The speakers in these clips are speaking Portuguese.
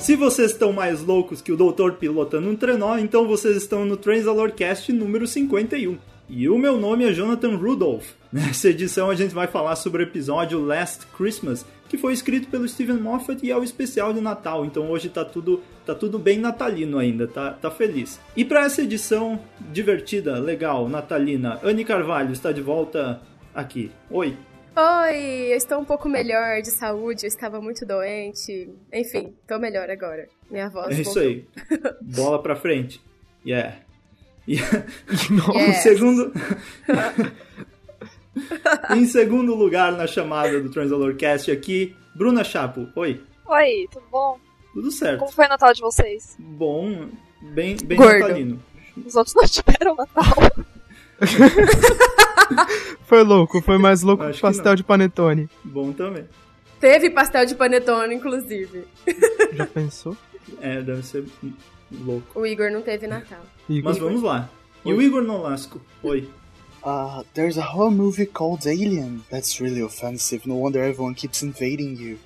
Se vocês estão mais loucos que o doutor pilotando um trenó, então vocês estão no Transalorcast número 51. E o meu nome é Jonathan Rudolph. Nessa edição a gente vai falar sobre o episódio Last Christmas, que foi escrito pelo Steven Moffat e é o especial de Natal. Então hoje tá tudo, tá tudo bem natalino ainda, tá, tá feliz. E para essa edição divertida, legal, natalina, Anne Carvalho está de volta aqui. Oi. Oi, eu estou um pouco melhor de saúde, eu estava muito doente. Enfim, tô melhor agora. Minha voz. É isso aí. Bola pra frente. Yeah. E, Yes. em segundo. em segundo lugar na chamada do Transalorcast aqui, Bruna Chapo. Oi. Oi, tudo bom? Tudo certo. Como foi o Natal de vocês? Bom, bem, bem Gordo. natalino. Os outros não tiveram Natal. Foi louco, foi mais louco Acho que pastel não. de panetone. Bom também. Teve pastel de panetone, inclusive. Já pensou? É, deve ser louco. O Igor não teve Natal. Igor? Mas vamos lá. E o Igor Nolasco? Oi. Uh, there's a horror movie called Alien. That's really offensive. No wonder everyone keeps invading you.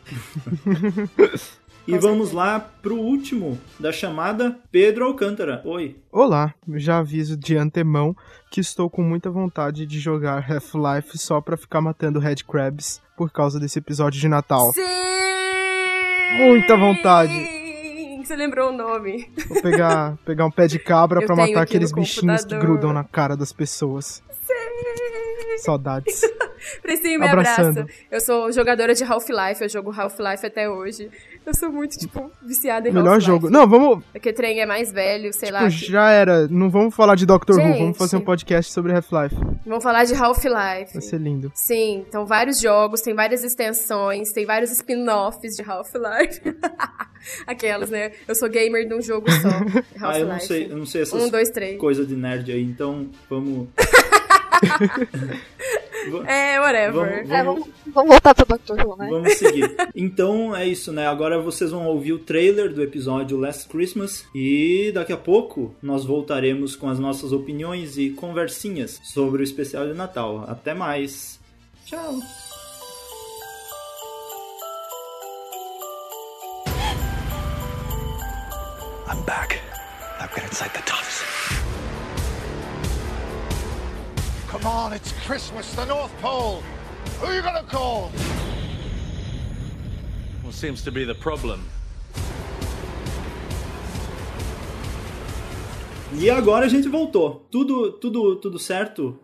E vamos certeza. lá pro último da chamada, Pedro Alcântara. Oi. Olá, já aviso de antemão que estou com muita vontade de jogar Half-Life só pra ficar matando Red Crabs por causa desse episódio de Natal. Sim! Muita vontade. Você lembrou o nome. Vou pegar, pegar um pé de cabra tenho matar aqueles bichinhos que grudam na cara das pessoas. Saudades. Precinho, me Abraçando. abraça. Eu sou jogadora de Half-Life, eu jogo Half-Life até hoje. Eu sou muito, tipo, viciada em Melhor jogo. Não, vamos. Porque trem é mais velho, sei lá. Tipo, já era. Não vamos falar de Doctor Who, Gente. vamos fazer um podcast sobre Half-Life. Vamos falar de Half-Life. Vai ser lindo. Sim, então vários jogos, tem várias extensões, tem vários spin-offs de Half-Life. Aquelas, né? Eu sou gamer de um jogo só. Half-Life. Ah, eu não sei, eu não sei essas Um, dois, três. coisas de nerd aí, então vamos. É, whatever. Vamos- É, vamos, vamos voltar pro Doctor Who, né? Vamos seguir. Então é isso, né? Agora vocês vão ouvir o trailer do episódio Last Christmas e daqui a pouco nós voltaremos com as nossas opiniões e conversinhas sobre o especial de Natal. Até mais. Tchau. I'm back. I've got inside the tufts. Come on, it's Christmas, the North Pole. Who are you gonna call? What seems to be the problem? E agora a gente voltou. Tudo, tudo, tudo certo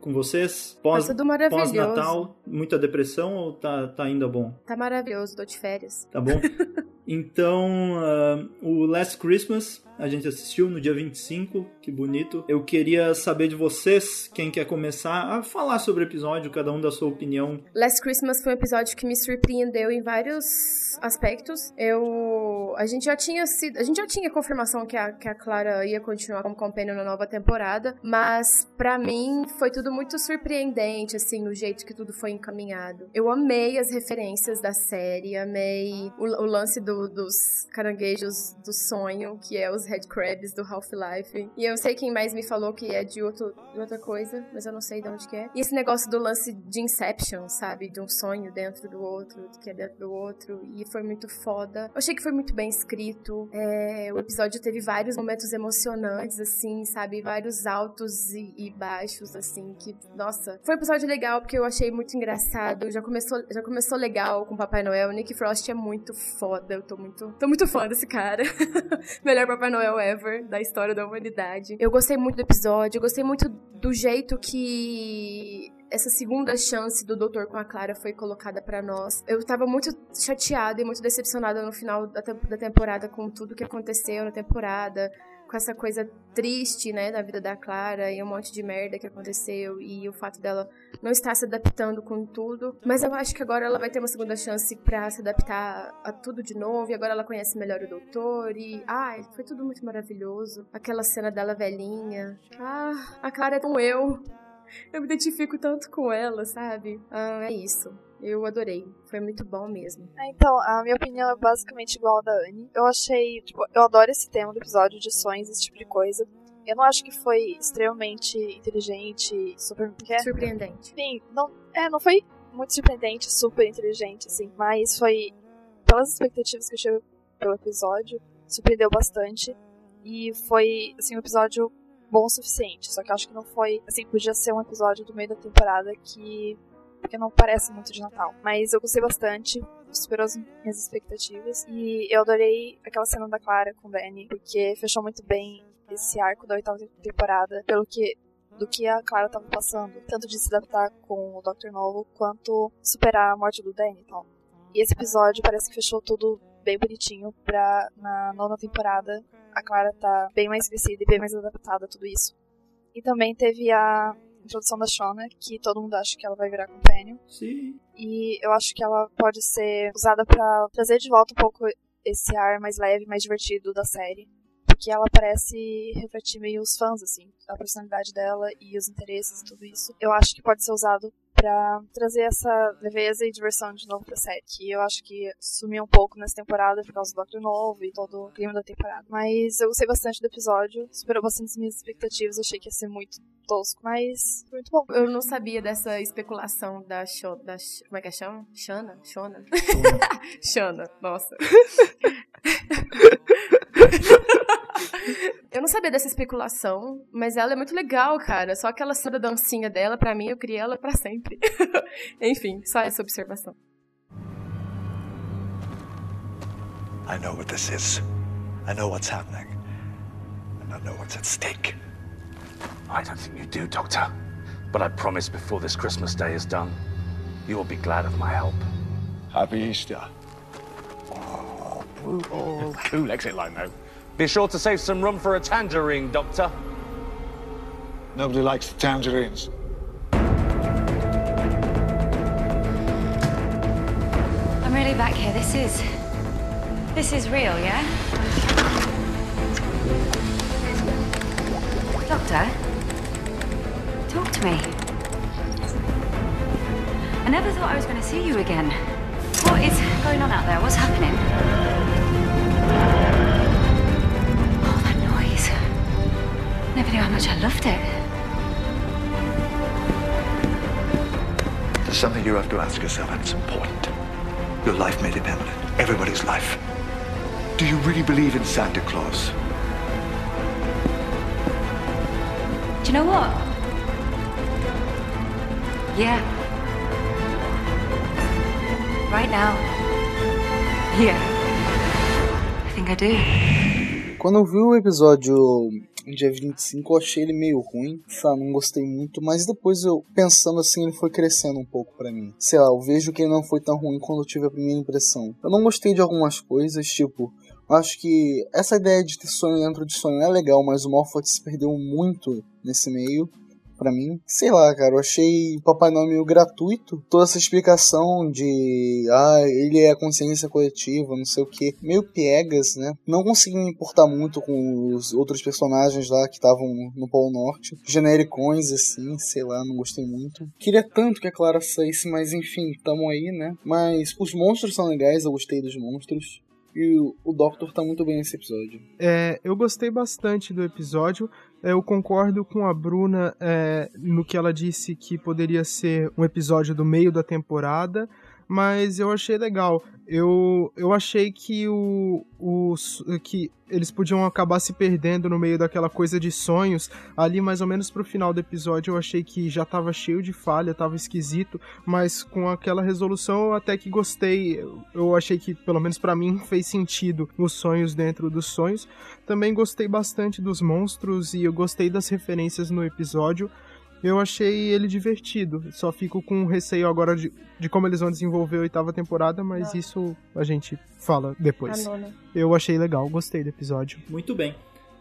com vocês? Pós, Tá tudo maravilhoso. Pós-Natal, muita depressão ou tá, tá ainda bom? Tá maravilhoso, tô de férias. Tá bom? Então, ah, o Last Christmas a gente assistiu no dia 25, que bonito. Eu queria saber de vocês, quem quer começar a falar sobre o episódio, cada um da sua opinião. Last Christmas foi um episódio que me surpreendeu em vários aspectos. Eu. A gente já tinha sido. A gente já tinha confirmação que a, que a Clara ia continuar como companion na nova temporada. Mas, pra mim, foi tudo muito surpreendente, assim, o jeito que tudo foi encaminhado. Eu amei as referências da série, amei o, o lance do- dos caranguejos do sonho, que é os Red Crabs do Half-Life. E eu sei quem mais me falou que é de, outro, de outra coisa, mas eu não sei de onde que é. E esse negócio do lance de Inception, sabe? De um sonho dentro do outro, que é dentro do outro. E foi muito foda. Eu achei que foi muito bem escrito. É, o episódio teve vários momentos emocionantes, assim, sabe? Vários altos e, e baixos, assim, que, nossa. Foi um episódio legal, porque eu achei muito engraçado. Já começou, já começou legal com Papai Noel. Nick Frost é muito foda. Eu tô muito, tô muito fã desse cara. Melhor Papai Noel ever da história da humanidade. Eu gostei muito do episódio, eu gostei muito do jeito que essa segunda chance do doutor com a Clara foi colocada pra nós. Eu tava muito chateada e muito decepcionada no final da, da temporada com tudo que aconteceu na temporada, com essa coisa triste, né, da vida da Clara e um monte de merda que aconteceu e o fato dela não estar se adaptando com tudo. Mas eu acho que agora ela vai ter uma segunda chance pra se adaptar a tudo de novo e agora ela conhece melhor o doutor e ai, foi tudo muito maravilhoso. Aquela cena dela velhinha. Ah, a Clara é como eu. Eu me identifico tanto com ela, sabe? Ah, é isso. Eu adorei. Foi muito bom mesmo. É, Então, a minha opinião é basicamente igual a da Anne. Eu achei, tipo, eu adoro esse tema do episódio de sonhos, esse tipo de coisa. Eu não acho que foi extremamente inteligente, super. é? Surpreendente. Enfim, não, é, não foi muito surpreendente, super inteligente, assim, mas foi pelas expectativas que eu tinha pelo episódio, surpreendeu bastante e foi assim um episódio bom o suficiente. Só que eu acho que não foi, assim, podia ser um episódio do meio da temporada que porque não parece muito de Natal. Mas eu gostei bastante, superou as minhas expectativas. E eu adorei aquela cena da Clara com o Danny, porque fechou muito bem esse arco da oitava temporada, pelo que do que a Clara estava passando, tanto de se adaptar com o Dr. Novo, quanto superar a morte do Danny e tal. E esse episódio parece que fechou tudo bem bonitinho pra na nona temporada a Clara tá bem mais crescida e bem mais adaptada a tudo isso. E também teve a introdução da Shona, que todo mundo acha que ela vai virar companion. Sim. E eu acho que ela pode ser usada para trazer de volta um pouco esse ar mais leve, mais divertido da série. Porque ela parece refletir meio os fãs, assim, a personalidade dela e os interesses e tudo isso. Eu acho que pode ser usado para trazer essa leveza e diversão de novo pra série, que eu acho que sumiu um pouco nessa temporada por causa do Doctor Novo e todo o clima da temporada. Mas eu gostei bastante do episódio, superou bastante as minhas expectativas, achei que ia ser muito tosco, mas foi muito bom. Eu não sabia dessa especulação da, Sho, da como é que é chama? Shana? Shona? Shana, nossa. Eu não sabia dessa especulação, mas ela é muito legal, cara. Só aquela cena da dancinha dela, pra mim, eu queria ela pra sempre. Enfim, só essa observação. I know what this is. I know what's happening. And I know what's at stake. I don't think you do, Doctor. But I promise before this Christmas day is done, you will be glad of my help. Happy Easter. Oh, oh, cool exit line though. Be sure to save some room for a tangerine, Doctor. Nobody likes the tangerines. I'm really back here. This is. This is real, yeah? Doctor? Talk to me. I never thought I was going to see you again. What is going on out there? What's happening? Never knew how much I loved it. There's something you have to ask yourself, and it's important. Your life may depend on it. Everybody's life. Do you really believe in Santa Claus? Do you know what? Yeah. Right now. Yeah. I think I do. Quando eu vi o episódio no dia 25, eu achei ele meio ruim, sabe? Não gostei muito, mas depois eu, pensando assim, ele foi crescendo um pouco pra mim. Sei lá, eu vejo que ele não foi tão ruim quando eu tive a primeira impressão. Eu não gostei de algumas coisas, tipo, acho que essa ideia de ter sonho dentro de sonho é legal, mas o Moffat se perdeu muito nesse meio. Pra mim, sei lá, cara, eu achei Papai Noel gratuito. Toda essa explicação de, ah, ele é a consciência coletiva, não sei o que, meio piegas, né? Não consegui me importar muito com os outros personagens lá que estavam no Polo Norte. Genericões, assim, sei lá, não gostei muito. Queria tanto que a Clara saísse, mas enfim, tamo aí, né? Mas os monstros são legais, eu gostei dos monstros. E o Doctor tá muito bem nesse episódio. É, eu gostei bastante do episódio. Eu concordo com a Bruna é, no que ela disse que poderia ser um episódio do meio da temporada, mas eu achei legal. Eu, eu achei que o, o que eles podiam acabar se perdendo no meio daquela coisa de sonhos. Ali, mais ou menos pro final do episódio, eu achei que já tava cheio de falha, tava esquisito, mas com aquela resolução eu até que gostei. Eu achei que, pelo menos para mim, fez sentido os sonhos dentro dos sonhos. Também gostei bastante dos monstros e eu gostei das referências no episódio. Eu achei ele divertido. Só fico com receio agora de, de como eles vão desenvolver a oitava temporada, mas Ah. isso a gente fala depois. Eu achei legal, gostei do episódio. Muito bem.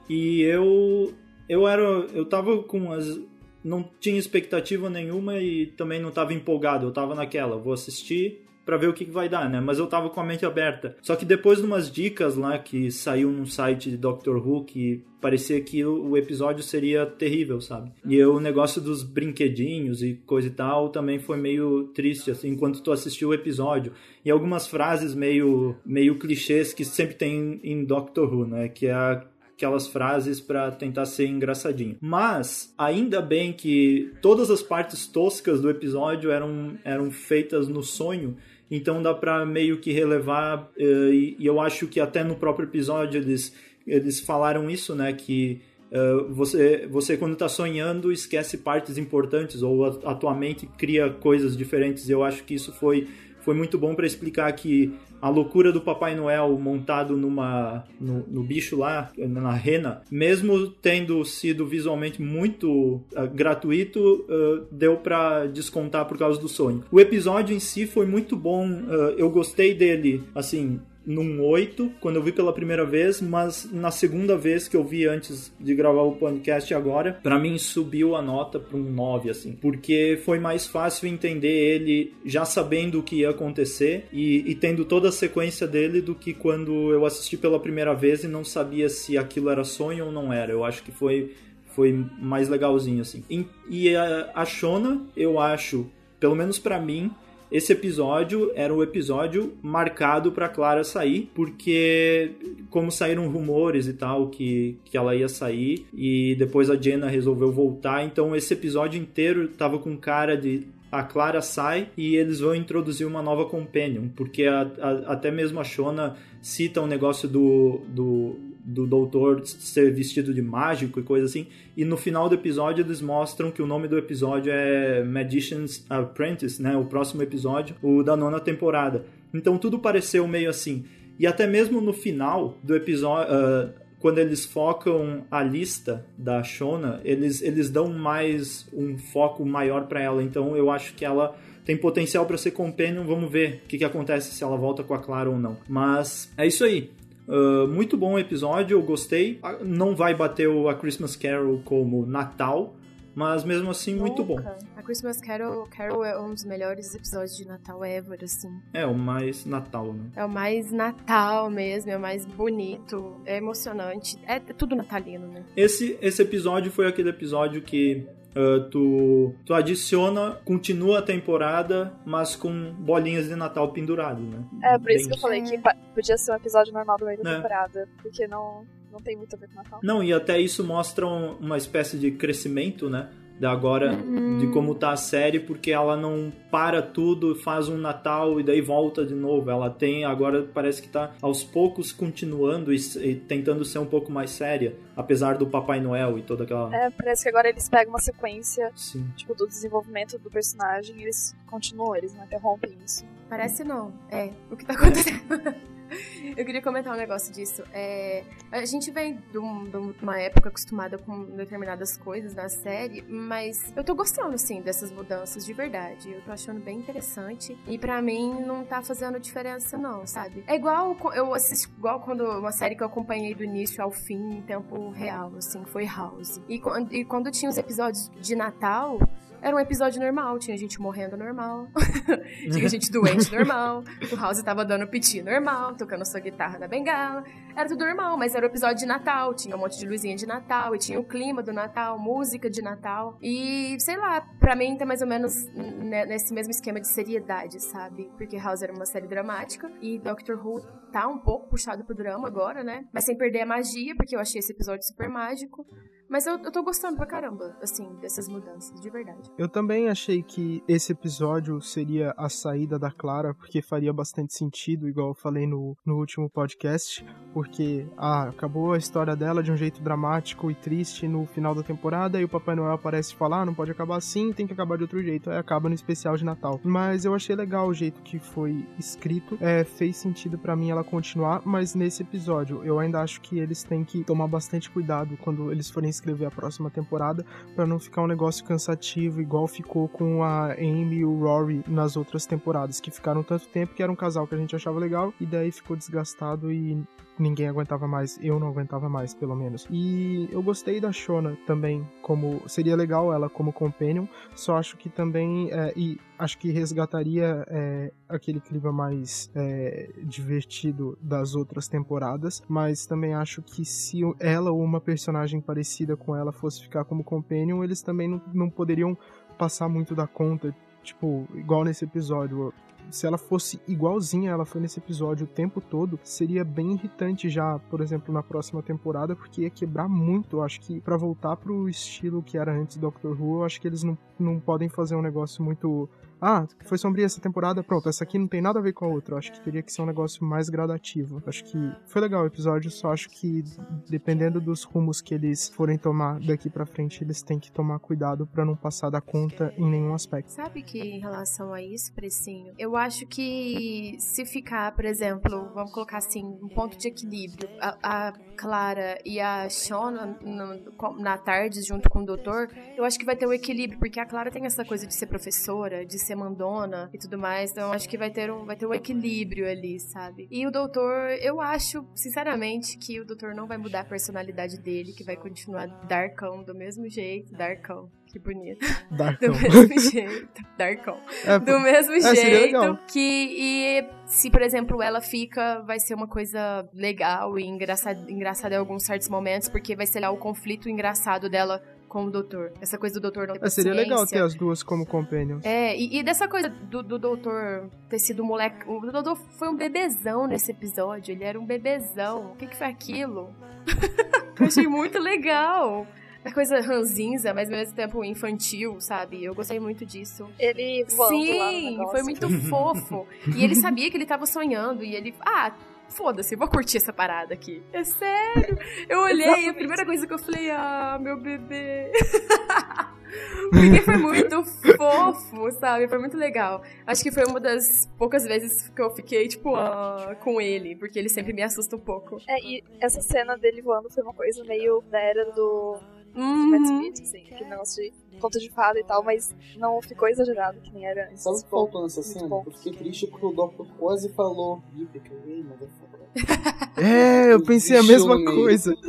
E eu eu era eu tava com as não tinha expectativa nenhuma e também não tava empolgado. Eu tava naquela, vou assistir pra ver o que, que vai dar, né? Mas eu tava com a mente aberta. Só que depois de umas dicas lá que saiu num site de Doctor Who que parecia que o, o episódio seria terrível, sabe? E eu, o negócio dos brinquedinhos e coisa e tal também foi meio triste, assim, enquanto tu assistiu o episódio. E algumas frases meio, meio clichês que sempre tem em Doctor Who, né? Que é a aquelas frases para tentar ser engraçadinho. Mas ainda bem que todas as partes toscas do episódio eram, eram feitas no sonho então dá pra meio que relevar, uh, e, eu acho que até no próprio episódio eles, eles falaram isso, né, que uh, você, você quando tá sonhando esquece partes importantes, ou a, mente cria coisas diferentes, eu acho que isso foi foi muito bom para explicar que a loucura do Papai Noel montado numa no, no, bicho lá, na rena, mesmo tendo sido visualmente muito uh, gratuito, uh, deu para descontar por causa do sonho. O episódio em si foi muito bom, uh, eu gostei dele, assim, num 8 quando eu vi pela primeira vez, mas na segunda vez que eu vi antes de gravar o podcast agora, para mim subiu a nota para um 9 assim, porque foi mais fácil entender ele já sabendo o que ia acontecer e, e tendo toda a sequência dele do que quando eu assisti pela primeira vez e não sabia se aquilo era sonho ou não era. Eu acho que foi foi mais legalzinho assim. E, e a, a Shona, eu acho, pelo menos para mim, esse episódio era o episódio marcado para Clara sair, porque como saíram rumores e tal que, que ela ia sair e depois a Jenna resolveu voltar, então esse episódio inteiro tava com cara de a Clara sai e eles vão introduzir uma nova companion, porque a, a, até mesmo a Shona cita um negócio do, do do doutor ser vestido de mágico e coisa assim. E no final do episódio eles mostram que o nome do episódio é Magician's Apprentice, né? O próximo episódio, o da nona temporada. Então tudo pareceu meio assim. E até mesmo no final do episódio, uh, quando eles focam a lista da Shona, eles, eles dão mais um foco maior para ela. Então eu acho que ela tem potencial para ser companion. Vamos ver o que, que acontece se ela volta com a Clara ou não. Mas é isso aí. Uh, muito bom episódio, eu gostei. Ah, não vai bater o A Christmas Carol como Natal, mas mesmo assim, Nunca. muito bom. A Christmas Carol, Carol é um dos melhores episódios de Natal ever, assim. É, o mais Natal, né? É o mais Natal mesmo, é o mais bonito, é emocionante. É tudo natalino, né? Esse, esse episódio foi aquele episódio que Uh, tu, tu adiciona, continua a temporada, mas com bolinhas de Natal pendurado, né? É, por isso Bem... que eu falei que podia ser um episódio normal do meio da é. temporada, porque não, não tem muito a ver com Natal. Não, e até isso mostra uma espécie de crescimento, né? Da agora uhum. de como tá a série, porque ela não para tudo, faz um Natal e daí volta de novo. Ela tem agora parece que tá aos poucos continuando e, e, tentando ser um pouco mais séria, apesar do Papai Noel e toda aquela É, parece que agora eles pegam uma sequência, Sim. tipo do desenvolvimento do personagem, e eles continuam, eles não interrompem isso. Parece não. É, o que tá acontecendo. Eu queria comentar um negócio disso. É, a gente vem de, um, de, uma época acostumada com determinadas coisas na série, mas eu tô gostando, assim, dessas mudanças de verdade. Eu tô achando bem interessante. E para mim não tá fazendo diferença, não, sabe? É igual eu assisti, igual quando uma série que eu acompanhei do início ao fim em tempo real, assim, foi House. E, e quando tinha os episódios de Natal, era um episódio normal, tinha gente morrendo normal, tinha gente doente normal, o House tava dando piti normal, tocando sua guitarra na bengala. Era tudo normal, mas era o um episódio de Natal, tinha um monte de luzinha de Natal, e tinha o clima do Natal, música de Natal. E, sei lá, pra mim tá mais ou menos nesse mesmo esquema de seriedade, sabe? Porque House era uma série dramática e Doctor Who tá um pouco puxado pro drama agora, né? Mas sem perder a magia, porque eu achei esse episódio super mágico. Mas eu, eu tô gostando pra caramba, assim, dessas mudanças, de verdade. Eu também achei que esse episódio seria a saída da Clara, porque faria bastante sentido, igual eu falei no, no último podcast, porque ah, acabou a história dela de um jeito dramático e triste no final da temporada, e o Papai Noel aparece falar, ah, não pode acabar assim, tem que acabar de outro jeito, aí acaba no especial de Natal. Mas eu achei legal o jeito que foi escrito, é, fez sentido para mim ela continuar, mas nesse episódio eu ainda acho que eles têm que tomar bastante cuidado quando eles forem escrever a próxima temporada para não ficar um negócio cansativo igual ficou com a Amy e o Rory nas outras temporadas, que ficaram tanto tempo que era um casal que a gente achava legal e daí ficou desgastado e ninguém aguentava mais, eu não aguentava mais, pelo menos. E eu gostei da Shona também, como seria legal ela como companion, só acho que também é, e acho que resgataria é, aquele clima mais é, divertido das outras temporadas, mas também acho que se ela ou uma personagem parecida com ela fosse ficar como companion, eles também não, não poderiam passar muito da conta, tipo, igual nesse episódio se ela fosse igualzinha ela foi nesse episódio o tempo todo, seria bem irritante já, por exemplo, na próxima temporada, porque ia quebrar muito. Eu acho que para voltar pro estilo que era antes do Doctor Who, eu acho que eles não, não podem fazer um negócio muito ah, foi sombria essa temporada, pronto, essa aqui não tem nada a ver com a outra. Eu acho que teria que ser um negócio mais gradativo. Eu acho que foi legal o episódio, só acho que dependendo dos rumos que eles forem tomar daqui para frente, eles têm que tomar cuidado para não passar da conta em nenhum aspecto. Sabe que em relação a isso, Precinho, eu acho que se ficar, por exemplo, vamos colocar assim, um ponto de equilíbrio, a, a Clara e a Shona na tarde junto com o doutor, eu acho que vai ter um equilíbrio, porque a Clara tem essa coisa de ser professora, de ser mandona e tudo mais. Então acho que vai ter um, vai ter um equilíbrio ali, sabe? E o doutor, eu acho, sinceramente, que o doutor não vai mudar a personalidade dele, que vai continuar darkão do mesmo jeito, darkão. Que bonito. Darkão. Do mesmo jeito. Darkão. É, do mesmo é, jeito que. E se, por exemplo, ela fica, vai ser uma coisa legal e engraçada, engraçada em alguns certos momentos, porque vai ser lá o conflito engraçado dela com o doutor. Essa coisa do doutor não ter é, Seria legal ter as duas como companions. É, e, e dessa coisa do, do, doutor ter sido um moleque. O doutor foi um bebezão nesse episódio. Ele era um bebezão. O que, que foi aquilo? Eu achei muito legal. A coisa ranzinza, mas ao mesmo tempo infantil, sabe? Eu gostei muito disso. Ele Sim, foi muito fofo. E ele sabia que ele tava sonhando. E ele. Ah, foda-se, vou curtir essa parada aqui. É sério. Eu olhei, a primeira coisa que eu falei, ah, meu bebê. Porque foi muito fofo, sabe? Foi muito legal. Acho que foi uma das poucas vezes que eu fiquei, tipo, ah, com ele, porque ele sempre me assusta um pouco. É, e essa cena dele voando foi uma coisa meio da era do. Uhum. Smith, assim, aquele negócio de conto de fada e tal, mas não ficou exagerado que nem era antes. Sabe o que faltou nessa cena? Bom. Eu fiquei triste porque o Dr. quase falou. É, eu pensei a mesma coisa.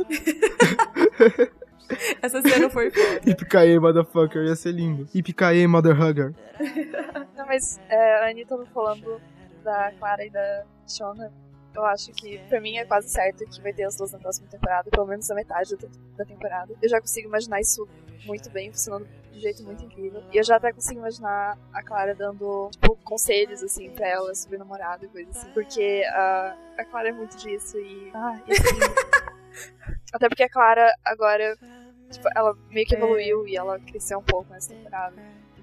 Essa cena foi foda. Ipicaê, motherfucker, ia ser lindo. Ipicaê, motherhugger. Não, mas é, a Anitta falando da Clara e da Shona, eu acho que pra mim é quase certo que vai ter as duas na próxima temporada, pelo menos a metade da, da temporada. Eu já consigo imaginar isso muito bem, funcionando de um jeito muito incrível. E eu já até consigo imaginar a Clara dando, tipo, conselhos, assim, pra ela sobre namorado e coisa assim. Porque a, a Clara é muito disso e. Ah, e assim, até porque a Clara agora, tipo, ela meio que evoluiu é. e ela cresceu um pouco nessa temporada.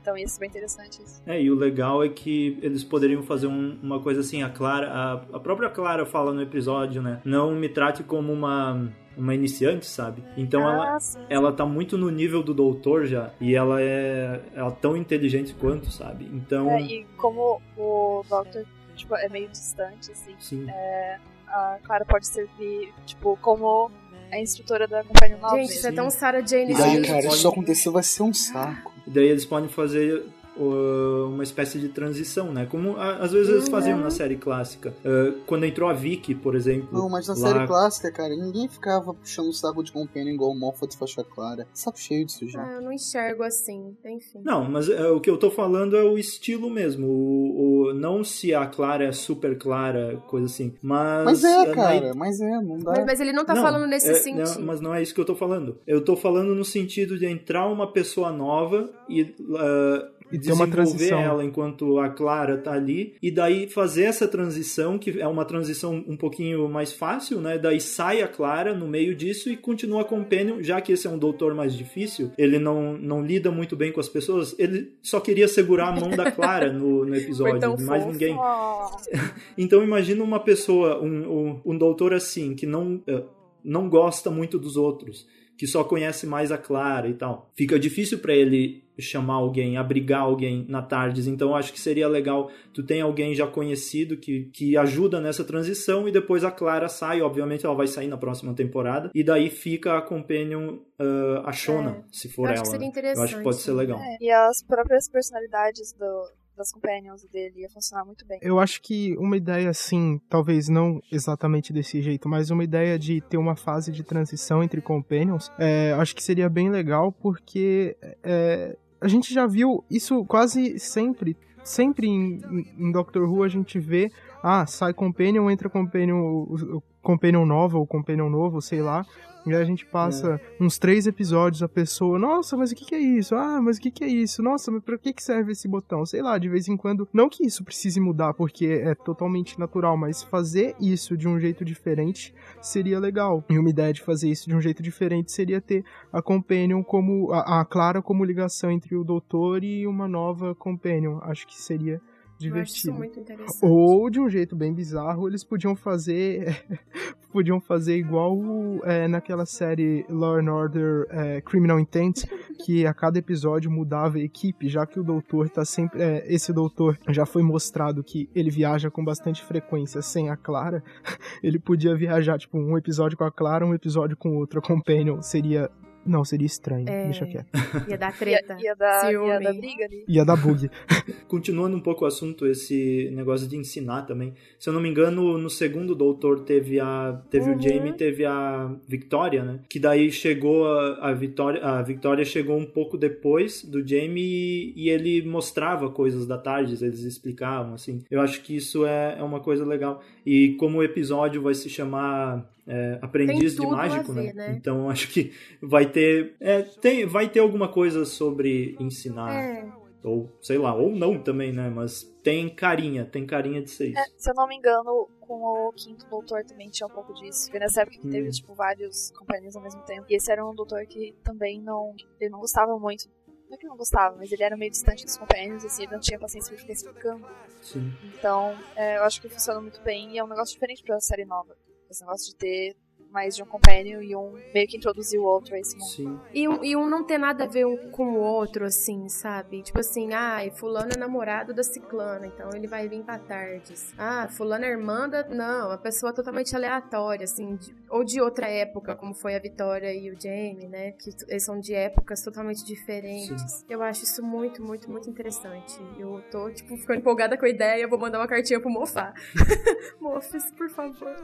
Então isso é bem interessante. Isso. É, e o legal é que eles poderiam fazer um, uma coisa assim, a Clara, a, a própria Clara fala no episódio, né? Não me trate como uma uma iniciante, sabe? Então ah, ela, sim. ela tá muito no nível do doutor já. E ela é ela é tão inteligente quanto, sabe? Então. É, e como o Doctor tipo, é meio distante, assim. Sim. É, a Clara pode servir, tipo, como a instrutora da companhia nova. Gente, isso é tão Sarah Jane E daí, cara, se isso acontecer vai ser um saco. E daí eles podem fazer uma espécie de transição, né? Como às vezes eles faziam na série clássica. Uh, quando entrou a Vicky, por exemplo. Não, mas na lá... série clássica, cara, ninguém ficava puxando o saco de Companion igual o Moffat faixa clara. Saco cheio disso já. Ah, eu não enxergo assim, enfim. Não, mas uh, o que eu tô falando é o estilo mesmo. O, o, não se a Clara é super clara, coisa assim. Mas. Mas é, cara, mas é, não dá. Mas, mas ele não tá não, falando nesse é, sentido. Não, mas não é isso que eu tô falando. Eu tô falando no sentido de entrar uma pessoa nova e. Uh, e desenvolver ela enquanto a Clara tá ali e daí fazer essa transição que é uma transição um pouquinho mais fácil, né? Daí sai a Clara no meio disso e continua a Companion, já que esse é um doutor mais difícil, ele não, não lida muito bem com as pessoas, ele só queria segurar a mão da Clara no, no episódio, mais ninguém. então imagina uma pessoa, um, um, um doutor assim, que não, uh, não gosta muito dos outros que só conhece mais a Clara e tal. Fica difícil para ele chamar alguém, abrigar alguém na Tardes. Então acho que seria legal tu tem alguém já conhecido que, que ajuda nessa transição e depois a Clara sai, obviamente ela vai sair na próxima temporada e daí fica a companion uh, a Shona, é. se for eu ela. Acho que seria interessante. Eu acho que pode ser legal. É. E as próprias personalidades do, das companions dele ia funcionar muito bem. Eu acho que uma ideia assim, talvez não exatamente desse jeito, mas uma ideia de ter uma fase de transição entre companions, é, acho que seria bem legal porque é, a gente já viu isso quase sempre. Sempre em, em Doctor Who a gente vê, ah, sai Companion, entra Companion, companion nova ou companion novo, sei lá. E aí a gente passa é. uns três episódios, a pessoa, nossa, mas o que, que é isso? Ah, mas o que, que é isso? Nossa, mas pra que, que serve esse botão? Sei lá, de vez em quando. Não que isso precise mudar, porque é totalmente natural, mas fazer isso de um jeito diferente seria legal. E uma ideia de fazer isso de um jeito diferente seria ter a Companion como. a, a Clara como ligação entre o doutor e uma nova Companion. Acho que seria divertido. Ou de um jeito bem bizarro, eles podiam fazer podiam fazer igual é, naquela série Law and Order é, Criminal Intent, que a cada episódio mudava a equipe, já que o doutor tá sempre é, esse doutor já foi mostrado que ele viaja com bastante frequência sem a Clara, ele podia viajar tipo um episódio com a Clara, um episódio com outra companion, seria não, seria estranho. É, Deixa quieto. Ia dar treta. Ia, ia, dar, ia dar briga ali. Ia dar bug. Continuando um pouco o assunto, esse negócio de ensinar também. Se eu não me engano, no segundo Doutor teve a teve uhum. o Jamie teve a Victoria, né? Que daí chegou a, a Victoria. A Victoria chegou um pouco depois do Jamie e, e ele mostrava coisas da tarde, eles explicavam, assim. Eu acho que isso é, é uma coisa legal. E como o episódio vai se chamar é, aprendiz de mágico, né? ver, né? né? Então acho que vai ter, é, tem, vai ter alguma coisa sobre ensinar. É. Ou, sei lá, ou não também, né? Mas tem carinha, tem carinha de ser isso. É, se eu não me engano, com o quinto doutor também tinha um pouco disso. Porque nessa época que hum. teve, tipo, vários companheiros ao mesmo tempo. E esse era um doutor que também não. Ele não gostava muito não é que não gostava, mas ele era meio distante dos companheiros, assim, ele não tinha paciência pra ficar explicando. Sim. Então, é, eu acho que funciona muito bem e é um negócio diferente pra série nova. Esse negócio de ter mais de um companion e um meio que introduzir o outro a esse mundo. Sim. E um, e um não ter nada a ver um com o outro, assim, sabe? Tipo assim, ah, fulano é namorado da ciclana, então ele vai vir pra tardes. Ah, fulano é irmã da... Não, uma pessoa totalmente aleatória, assim, de... ou de outra época, como foi a Vitória e o Jamie, né? Que eles são de épocas totalmente diferentes. Sim. Eu acho isso muito, muito, muito interessante. Eu tô, tipo, ficando empolgada com a ideia, vou mandar uma cartinha pro Mofá. Mofes, por favor.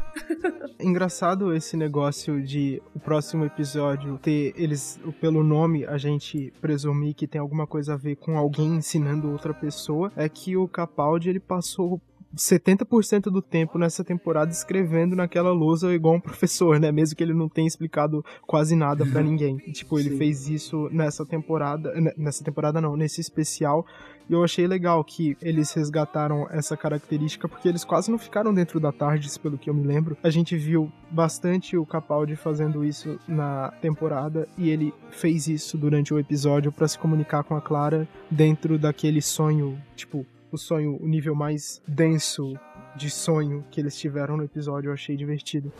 Engraçado esse negócio de o próximo episódio ter eles, pelo nome, a gente presumir que tem alguma coisa a ver com alguém ensinando outra pessoa, é que o Capaldi ele passou 70% do tempo nessa temporada escrevendo naquela lousa igual um professor, né? Mesmo que ele não tenha explicado quase nada para ninguém. tipo, ele Sim. fez isso nessa temporada, nessa temporada não, nesse especial. E eu achei legal que eles resgataram essa característica porque eles quase não ficaram dentro da Tardes, pelo que eu me lembro. A gente viu bastante o Capaldi fazendo isso na temporada e ele fez isso durante o episódio para se comunicar com a Clara dentro daquele sonho, tipo, o sonho, o nível mais denso de sonho que eles tiveram no episódio. Eu achei divertido.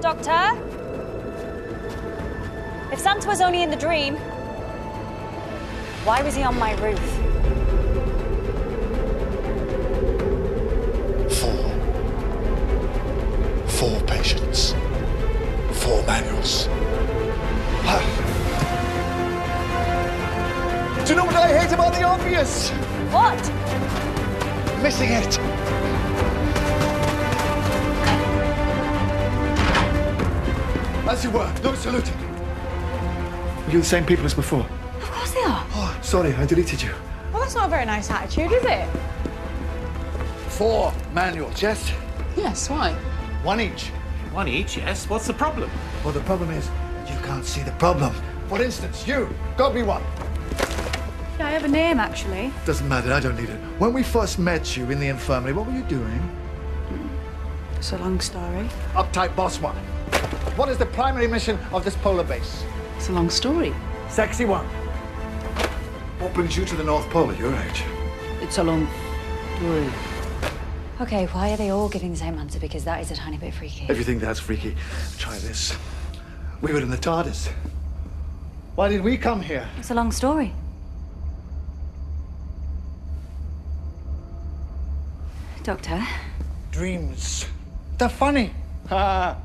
Doctor? If Santa was only in the dream, why was he on my roof? Four. Four patients. Four manuals. Do you know what I hate about the obvious? What? Missing it. As you were, no saluting. Are you the same people as before? Of course they are. Oh, sorry, I deleted you. Well, that's not a very nice attitude, is it? Four manuals, yes? Yes, why? One each. One each, yes. What's the problem? Well, the problem is that you can't see the problem. For instance, you, got me one. Yeah, I have a name, actually. Doesn't matter, I don't need it. When we first met you in the infirmary, what were you doing? It's a long story. Uptight boss one. What is the primary mission of this polar base? It's a long story. Sexy one. What brings you to the North Pole at your age? It's a long story. Okay, why are they all giving the same answer? Because that is a tiny bit freaky. If you think that's freaky, try this. We were in the TARDIS. Why did we come here? It's a long story. Doctor? Dreams. They're funny. Ah,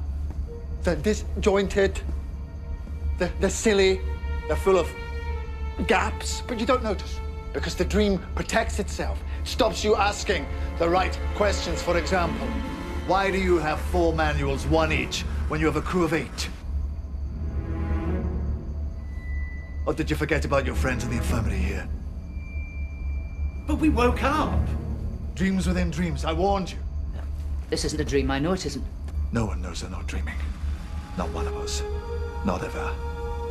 they're disjointed. They're, they're silly. They're full of gaps, but you don't notice because the dream protects itself, stops you asking the right questions. For example, why do you have four manuals, one each, when you have a crew of eight? Or did you forget about your friends in the infirmary here? But we woke up. Dreams within dreams, I warned you. This isn't a dream. I know it isn't. No one knows they're not dreaming. Not one of us. Not ever.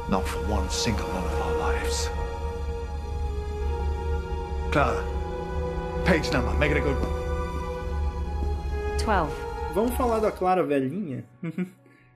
Not for one single one of our lives. Clara, page number. Make it a good one. 12. Vamos falar da Clara velhinha?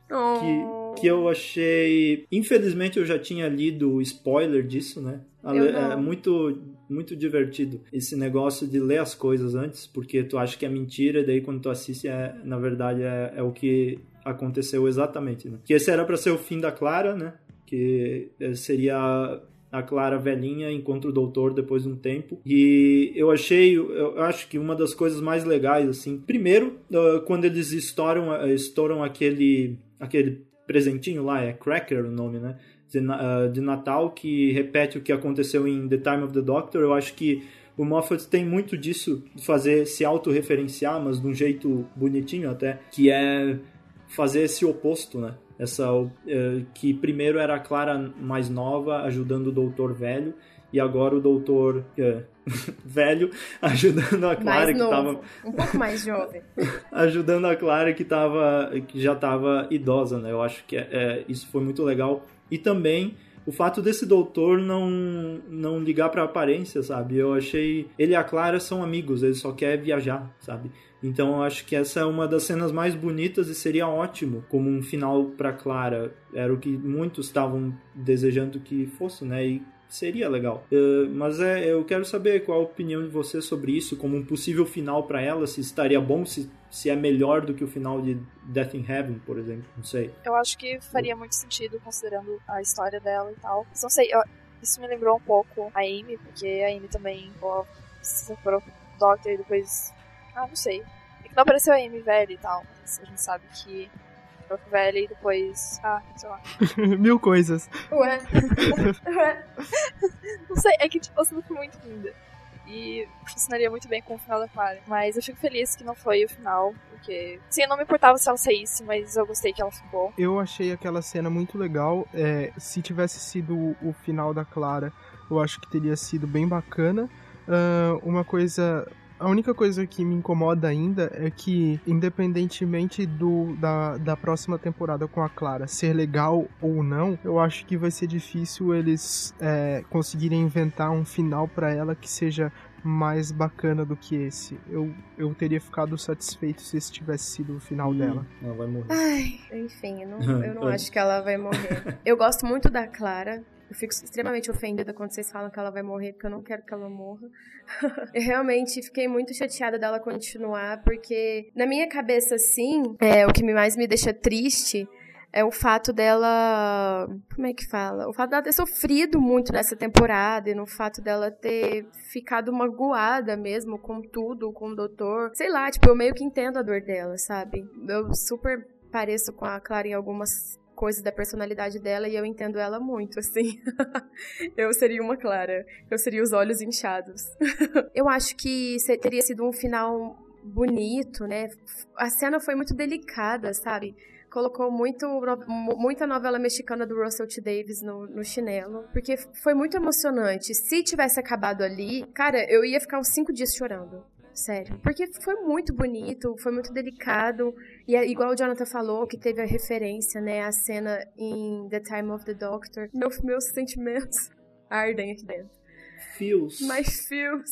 Que, que eu achei. Infelizmente eu já tinha lido o spoiler disso, né? É muito, muito divertido esse negócio de ler as coisas antes, porque tu acha que é mentira, e daí quando tu assiste, é, na verdade é, é o que aconteceu exatamente. Né? Que esse era para ser o fim da Clara, né? Que eh, seria a Clara velhinha encontra o doutor depois de um tempo. E eu achei, eu acho que uma das coisas mais legais, assim, primeiro, uh, quando eles estouram, estouram aquele, aquele presentinho lá, é Cracker o nome, né? De, uh, de Natal, que repete o que aconteceu em The Time of the Doctor. Eu acho que o Moffat tem muito disso, de fazer se autorreferenciar, mas de um jeito bonitinho até, que é fazer esse oposto, né? Essa, eh, que primeiro era a Clara mais nova ajudando o doutor velho e agora o doutor eh, velho ajudando a Clara mais que novo. tava Um pouco mais jovem. ajudando a Clara que tava que já estava idosa, né? Eu acho que é, é, isso foi muito legal e também o fato desse doutor não não ligar para aparência, sabe? Eu achei ele e a Clara são amigos, ele só quer viajar, sabe? Então eu acho que essa é uma das cenas mais bonitas e seria ótimo como um final para Clara. Era o que muitos estavam desejando que fosse, né? E seria legal. Eh, mas é, eu quero saber qual a opinião de você sobre isso, como um possível final para ela, se estaria bom, se, se é melhor do que o final de Death in Heaven, por exemplo. Não sei. Eu acho que faria muito sentido, considerando a história dela e tal. Mas não sei, eu- isso me lembrou um pouco a Amy, porque a Amy também pô, se do Doctor e depois. Ah, não sei. É que não apareceu a Amy velha e tal, mas a gente sabe que velha e depois. Ah, sei lá. Mil coisas. Ué. Ué. Não sei, é que tipo, ela foi muito linda. E funcionaria muito bem com o final da Clara. Mas eu fico feliz que não foi o final, porque. Sim, eu não me importava se ela saísse, mas eu gostei que ela ficou. Eu achei aquela cena muito legal. É, se tivesse sido o final da Clara, eu acho que teria sido bem bacana. Ah, uma coisa. A única coisa que me incomoda ainda é que, independentemente do, da, da próxima temporada com a Clara ser legal ou não, eu acho que vai ser difícil eles é, conseguirem inventar um final pra ela que seja mais bacana do que esse. Eu, eu teria ficado satisfeito se esse tivesse sido o final dela. Ela vai morrer. Ai, enfim, eu não, eu não acho que ela vai morrer. Eu gosto muito da Clara. Eu fico extremamente ofendida quando vocês falam que ela vai morrer, porque eu não quero que ela morra. eu realmente fiquei muito chateada dela continuar, porque na minha cabeça, assim, é, o que mais me deixa triste é o fato dela. Como é que fala? O fato dela ter sofrido muito nessa temporada e no fato dela ter ficado magoada mesmo com tudo, com o doutor. Sei lá, tipo, eu meio que entendo a dor dela, sabe? Eu super pareço com a Clara em algumas coisas da personalidade dela e eu entendo ela muito, assim. eu seria uma Clara. Eu seria os olhos inchados. eu acho que teria sido um final bonito, né? A cena foi muito delicada, sabe? Colocou muito, muita novela mexicana do Russell T. Davis no, no chinelo. Porque foi muito emocionante. Se tivesse acabado ali, cara, eu ia ficar uns cinco dias chorando. Sério. Porque foi muito bonito, foi muito delicado. E é igual o Jonathan falou, que teve a referência, né? A cena em The Time of the Doctor. Meu, meus sentimentos ardem aqui dentro. Fios. Mas fios.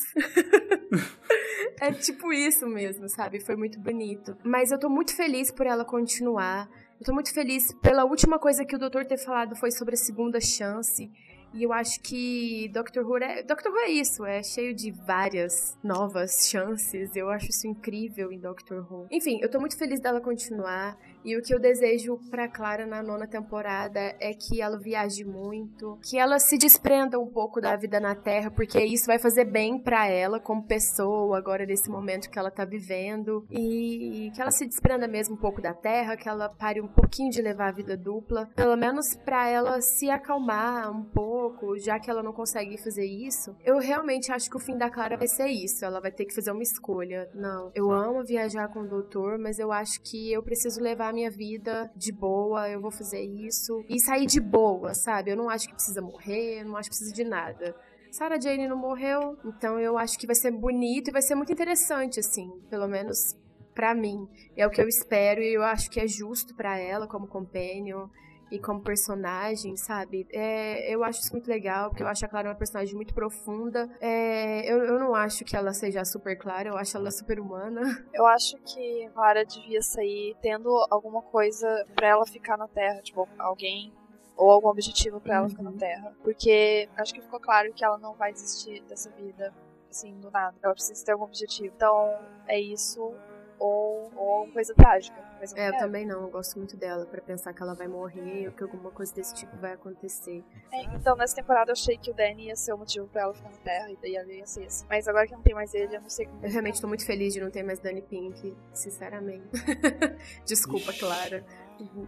é tipo isso mesmo, sabe? Foi muito bonito. Mas eu tô muito feliz por ela continuar. Eu tô muito feliz pela última coisa que o doutor ter falado foi sobre a segunda chance. E eu acho que Doctor Who é, Doctor Who é isso, é cheio de várias novas chances. Eu acho isso incrível em Doctor Who. Enfim, eu tô muito feliz dela continuar. E o que eu desejo pra Clara na nona temporada é que ela viaje muito, que ela se desprenda um pouco da vida na Terra, porque isso vai fazer bem pra ela como pessoa agora nesse momento que ela tá vivendo e que ela se desprenda mesmo um pouco da Terra, que ela pare um pouquinho de levar a vida dupla, pelo menos pra ela se acalmar um pouco, já que ela não consegue fazer isso. Eu realmente acho que o fim da Clara vai ser isso, ela vai ter que fazer uma escolha. Não, eu amo viajar com o doutor, mas eu acho que eu preciso levar a minha vida de boa, eu vou fazer isso e sair de boa, sabe? Eu não acho que precisa morrer, eu não acho que precisa de nada. Sarah Jane não morreu, então eu acho que vai ser bonito e vai ser muito interessante, assim. Pelo menos para mim. É o que eu espero e eu acho que é justo para ela como companion e como personagem, sabe? É, eu acho isso muito legal, porque eu acho a Clara uma personagem muito profunda. É, eu, eu não acho que ela seja super clara, eu acho ela super humana. Eu acho que a Clara devia sair tendo alguma coisa para ela ficar na Terra, tipo, alguém ou algum objetivo para ela uhum. ficar na Terra. Porque acho que ficou claro que ela não vai desistir dessa vida assim, do nada. Ela precisa ter algum objetivo. Então, é isso ou, ou coisa trágica. Coisa é, eu também não. Eu gosto muito dela para pensar que ela vai morrer ou que alguma coisa desse tipo vai acontecer. É, então, nessa temporada eu achei que o Danny ia ser o motivo pra ela ficar na Terra e daí ela ia ser assim. Mas agora que não tem mais ele, eu não sei como. Eu realmente tô muito feliz de não ter mais Danny Pink, sinceramente. Desculpa, Clara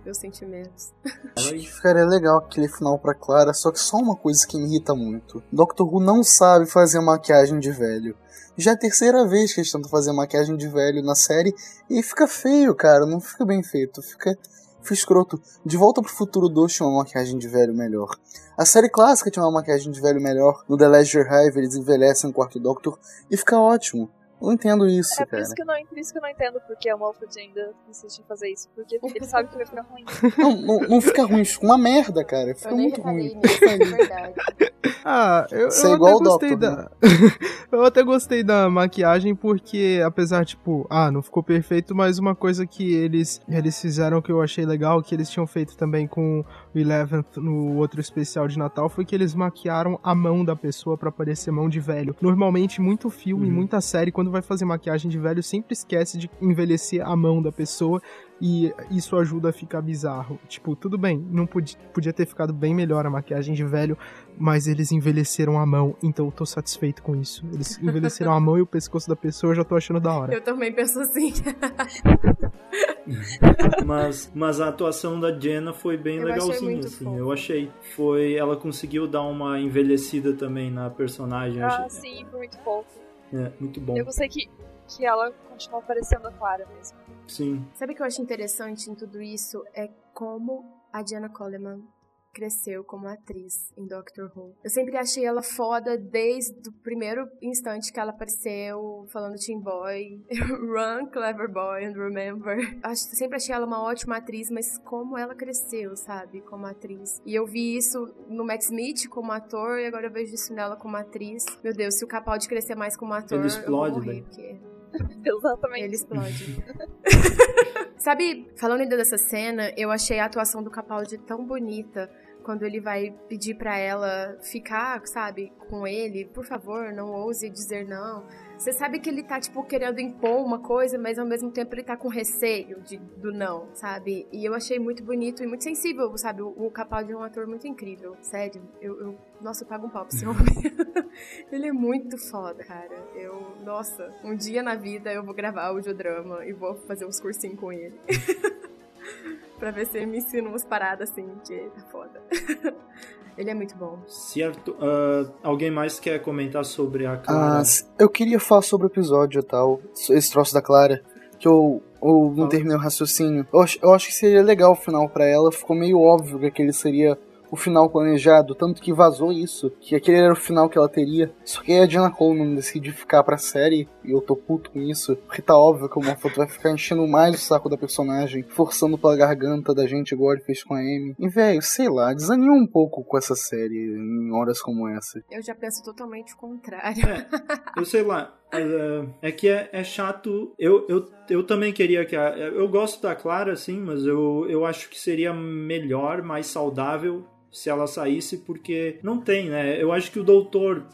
meus sentimentos. Acho que ficaria legal aquele final pra Clara, só que só uma coisa que me irrita muito. Doctor Who não sabe fazer maquiagem de velho. Já é a terceira vez que eles tentam fazer maquiagem de velho na série e fica feio, cara. Não fica bem feito. Fica, fica escroto. De Volta pro Futuro 2 tinha uma maquiagem de velho melhor. A série clássica tinha uma maquiagem de velho melhor. No The Leisure Hive eles envelhecem o quarto Doctor e fica ótimo. Não entendo isso, é, cara. Por isso, que eu não, por isso que eu não entendo porque a Moffat ainda insiste em fazer isso. Porque ele sabe que vai ficar ruim. Não, não, não fica ruim, fica uma merda, cara. Fica muito ruim. Nisso, é verdade. Ah, eu, eu é até gostei Doctor, da. Né? eu até gostei da maquiagem porque, apesar, tipo, ah, não ficou perfeito, mas uma coisa que eles, eles fizeram que eu achei legal, que eles tinham feito também com o Eleventh no outro especial de Natal, foi que eles maquiaram a mão da pessoa para parecer mão de velho. Normalmente, muito filme, uhum. muita série, quando vai fazer maquiagem de velho, sempre esquece de envelhecer a mão da pessoa e isso ajuda a ficar bizarro. Tipo, tudo bem, não podia, podia ter ficado bem melhor a maquiagem de velho, mas eles envelheceram a mão, então eu tô satisfeito com isso. Eles envelheceram a mão e o pescoço da pessoa, eu já tô achando da hora. Eu também penso assim. mas, mas a atuação da Jenna foi bem eu legalzinha, assim. Fofo. Eu achei. Foi. Ela conseguiu dar uma envelhecida também na personagem. Ah, sim, foi muito fofo. É, muito bom. Eu gostei que, que ela continua parecendo a Clara mesmo. Sim. Sabe o que eu acho interessante em tudo isso? É como a Diana Coleman cresceu como atriz em Doctor Who. Eu sempre achei ela foda desde o primeiro instante que ela apareceu falando Team Boy, Run, Clever Boy and Remember. Acho, sempre achei ela uma ótima atriz, mas como ela cresceu, sabe, como atriz. E eu vi isso no Matt Smith como ator e agora eu vejo isso nela como atriz. Meu Deus, se o Capaldi crescer mais como ator, Ele explode, eu vou morrer, porque... Exatamente. Ele explode. Sabe, falando ainda dessa cena, eu achei a atuação do Capaldi tão bonita quando ele vai pedir para ela ficar, sabe, com ele, por favor, não ouse dizer não. Você sabe que ele tá, tipo, querendo impor uma coisa, mas ao mesmo tempo ele tá com receio de, do não, sabe? E eu achei muito bonito e muito sensível, sabe? O, o Capaldi é um ator muito incrível, sério. Eu, eu nossa, eu pago um pau pro esse homem. ele é muito foda, cara. Eu, nossa, um dia na vida eu vou gravar audiodrama e vou fazer uns cursinhos com ele. pra ver se ele me ensina umas paradas assim, que tá foda. ele é muito bom. Certo. Uh, alguém mais quer comentar sobre a Clara? Ah, eu queria falar sobre o episódio e tal, esse troço da Clara, que eu, eu não terminei o raciocínio. Eu acho, eu acho que seria legal o final para ela, ficou meio óbvio que aquele seria o final planejado, tanto que vazou isso, que aquele era o final que ela teria. Só que aí a Diana Coleman decide ficar pra série, e eu tô puto com isso, porque tá óbvio que o Moffat vai ficar enchendo mais o saco da personagem, forçando pela garganta da gente igual ele fez com a Amy. E, velho, sei lá, desanima um pouco com essa série em horas como essa. Eu já penso totalmente o contrário. É, eu sei lá, é, é que é, é, chato. Eu, eu, eu também queria que a. Eu gosto da Clara, sim, mas eu, eu acho que seria melhor, mais saudável se ela saísse, porque não tem, né? Eu acho que o doutor.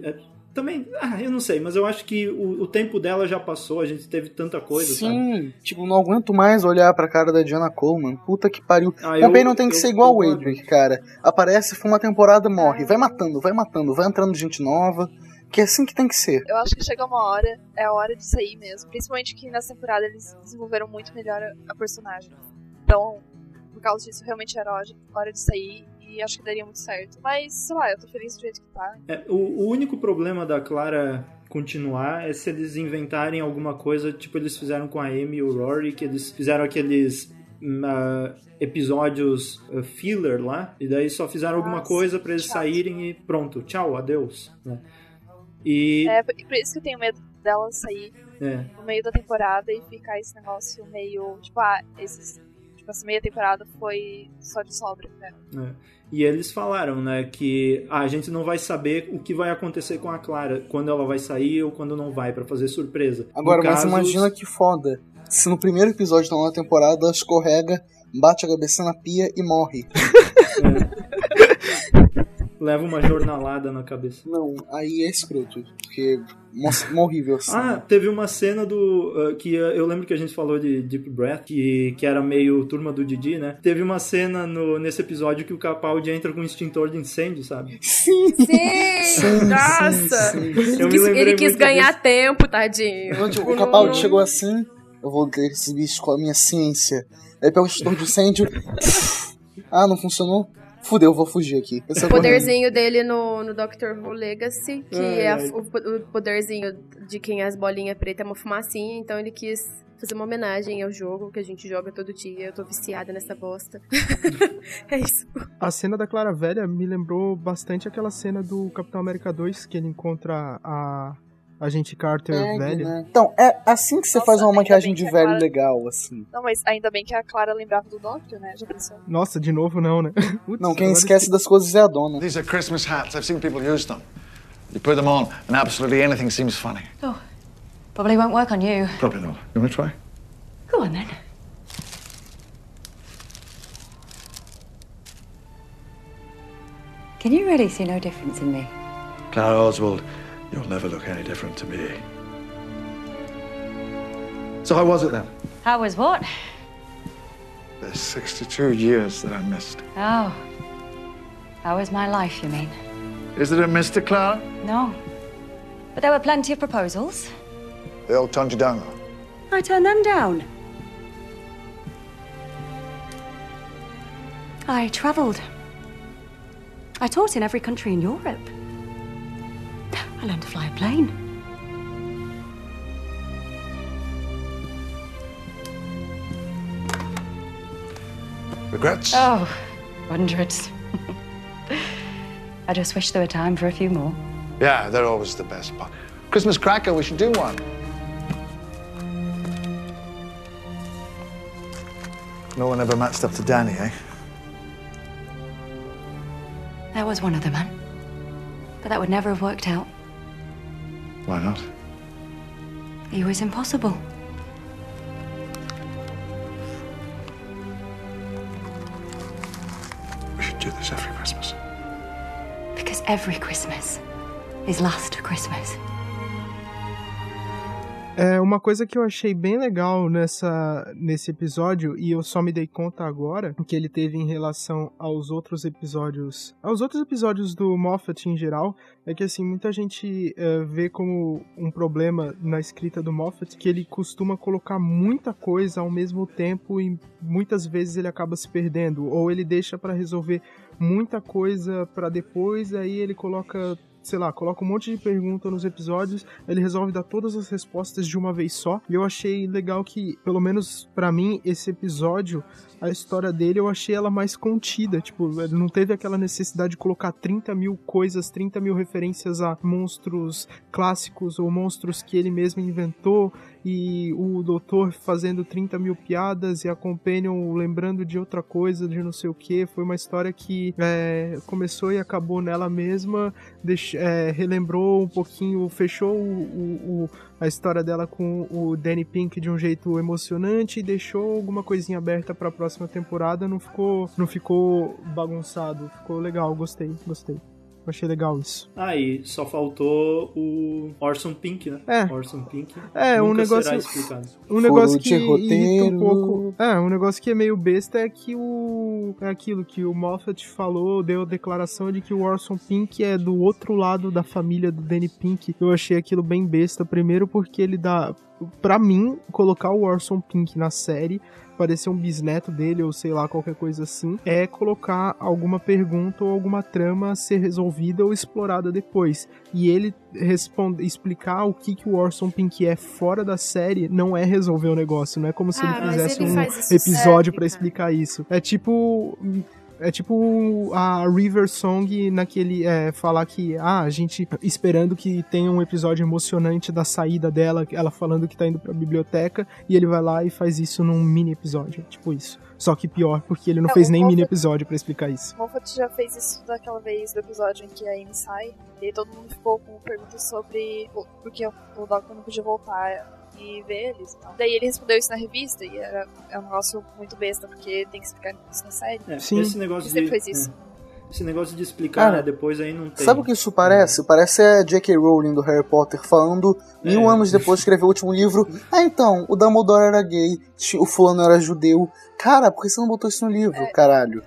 É, também, ah, eu não sei, mas eu acho que o, o, tempo dela já passou, a gente teve tanta coisa, Sim, sabe? tipo, não aguento mais olhar pra cara da Diana Coleman. Puta que pariu. Ah, Também eu, não tem que ser igual o Adric, cara. Aparece, foi uma temporada, morre. Vai matando, vai matando, vai entrando gente nova. Que é assim que tem que ser. Eu acho que chega uma hora, é a hora de sair mesmo. Principalmente que nessa temporada eles desenvolveram muito melhor a, a personagem. Então, por causa disso, realmente era hora de sair e acho que daria muito certo. Mas, sei lá, eu tô feliz do jeito que tá. É, o, o único problema da Clara continuar é se eles inventarem alguma coisa, tipo eles fizeram com a Amy e o Rory, que eles fizeram aqueles uh, episódios uh, filler lá, e daí só fizeram alguma Nossa, coisa para eles chato. saírem e pronto, tchau, adeus. Né? E. É, por por isso que eu tenho medo dela sair É. no meio da temporada e ficar esse negócio meio. Tipo, ah, esses, tipo, essa meia temporada foi só de sobra. Né? É. E eles falaram, né, que a gente não vai saber o que vai acontecer com a Clara, quando ela vai sair ou quando não vai, pra fazer surpresa. Agora, No mas caso, imagina que foda. Se no primeiro episódio da nova temporada ela escorrega, bate a cabeça na pia e morre. Leva uma jornalada na cabeça. Não, aí é escroto. Porque nossa, horrível assim. Ah, teve uma cena do. ah, que ah, eu lembro que a gente falou de Deep Breath, que, que era meio turma do Didi, né? Teve uma cena no, nesse episódio que o Capaldi entra com um extintor de incêndio, sabe? Sim! Sim! Nossa! Eu Ele me quis, lembrei ele quis ganhar disso. tempo, tadinho. Tipo, o Capaldi chegou assim, eu vou ter esses bichos com a minha ciência. Aí pega o extintor de incêndio. ah, não funcionou? Fudeu, eu vou fugir aqui. O poderzinho dele no, no Doctor Who Legacy, que Ai, é a- o, o poderzinho de quem as bolinhas pretas é uma fumacinha, então ele quis fazer uma homenagem ao jogo que a gente joga todo dia. Eu tô viciada nessa bosta. é isso. A cena da Clara Velha me lembrou bastante aquela cena do Capitão América 2, que ele encontra a agente Carter Peg, velha. né? Então, é assim que você faz uma maquiagem de velho legal, assim. Não, mas ainda bem que a Clara lembrava do Doctor, né? Já pensou? Nossa, de novo não, né? Putz, Não, quem esquece das coisas é a dona. These are Christmas hats. I've seen people use them. You put them on, and absolutely anything seems funny. Oh, probably won't work on you. Probably not. You want to try? Go on then. Can you really see no difference in me? Clara Oswald, you'll never look any different to me. So how was it then? How was what? The 62 years that I missed. Oh. How was my life, you mean? Is it a Mr. Clara? No. But there were plenty of proposals. They all turned you down, though. I turned them down. I travelled. I taught in every country in Europe. I learned to fly a plane. Regrets? Oh, hundreds. I just wish there were time for a few more. Yeah, they're always the best part. Christmas cracker, we should do one. No one ever matched up to Danny, eh? That was one of the men. But that would never have worked out. Why not? He was impossible. We should do this every Christmas. Because every Christmas is last Christmas. É uma coisa que eu achei bem legal nessa, nesse episódio, e eu só me dei conta agora, que ele teve em relação aos outros episódios. Aos outros episódios do Moffat em geral, é que assim, muita gente é, vê como um problema na escrita do Moffat que ele costuma colocar muita coisa ao mesmo tempo e muitas vezes ele acaba se perdendo, ou ele deixa pra resolver muita coisa pra depois, aí ele coloca sei lá, coloca um monte de pergunta nos episódios, ele resolve dar todas as respostas de uma vez só. E eu achei legal que, pelo menos pra mim, esse episódio, a história dele, eu achei ela mais contida. Tipo, ele não teve aquela necessidade de colocar 30 mil coisas, 30 mil referências a monstros clássicos ou monstros que ele mesmo inventou. E o doutor fazendo 30 mil piadas e a Companion lembrando de outra coisa, de não sei o que. Foi uma história que é, começou e acabou nela mesma, é, relembrou um pouquinho, fechou o- o- a história dela com o Danny Pink de um jeito emocionante e deixou alguma coisinha aberta pra próxima temporada. Não ficou, não ficou bagunçado, ficou legal, gostei, gostei. Achei legal isso. Aí, só faltou o Orson Pink, né? É. Orson Pink. É, um negócio. Um negócio que irrita um pouco. É, um negócio que é meio besta é que o. É aquilo que o Moffat falou, deu a declaração de que o Orson Pink é do outro lado da família do Danny Pink. Eu achei aquilo bem besta. Primeiro porque ele dá. Pra mim, colocar o Orson Pink na série parecer um bisneto dele ou sei lá, qualquer coisa assim, é colocar alguma pergunta ou alguma trama a ser resolvida ou explorada depois. E ele responde, explicar o que, que o Orson Pink é fora da série não é resolver o negócio, não é como se Ah, ele fizesse ele um episódio cara. explicar isso. É tipo É tipo a River Song naquele. É, falar que, ah, a gente esperando que tenha um episódio emocionante da saída dela, ela falando que tá indo pra biblioteca, e ele vai lá e faz isso num mini episódio. Tipo isso. Só que pior, porque ele não É, fez nem Moffat- mini episódio pra explicar isso. Moffat já fez isso daquela vez do episódio em que a Amy sai. E aí todo mundo ficou com perguntas sobre por que o o Doctor não podia voltar e ver eles. e tal. Daí ele respondeu isso na revista e era, é um negócio muito besta, porque tem que explicar isso na série. É, Sim. Esse negócio Ele sempre de, fez isso. é, esse negócio de explicar Cara, né, depois aí não tem. Sabe o que isso parece? Parece a J.K. Rowling do Harry Potter falando mil É. anos depois de escrever o último livro. Ah, então, o Dumbledore era gay, o fulano era judeu. Cara, por que você não botou isso no livro, caralho?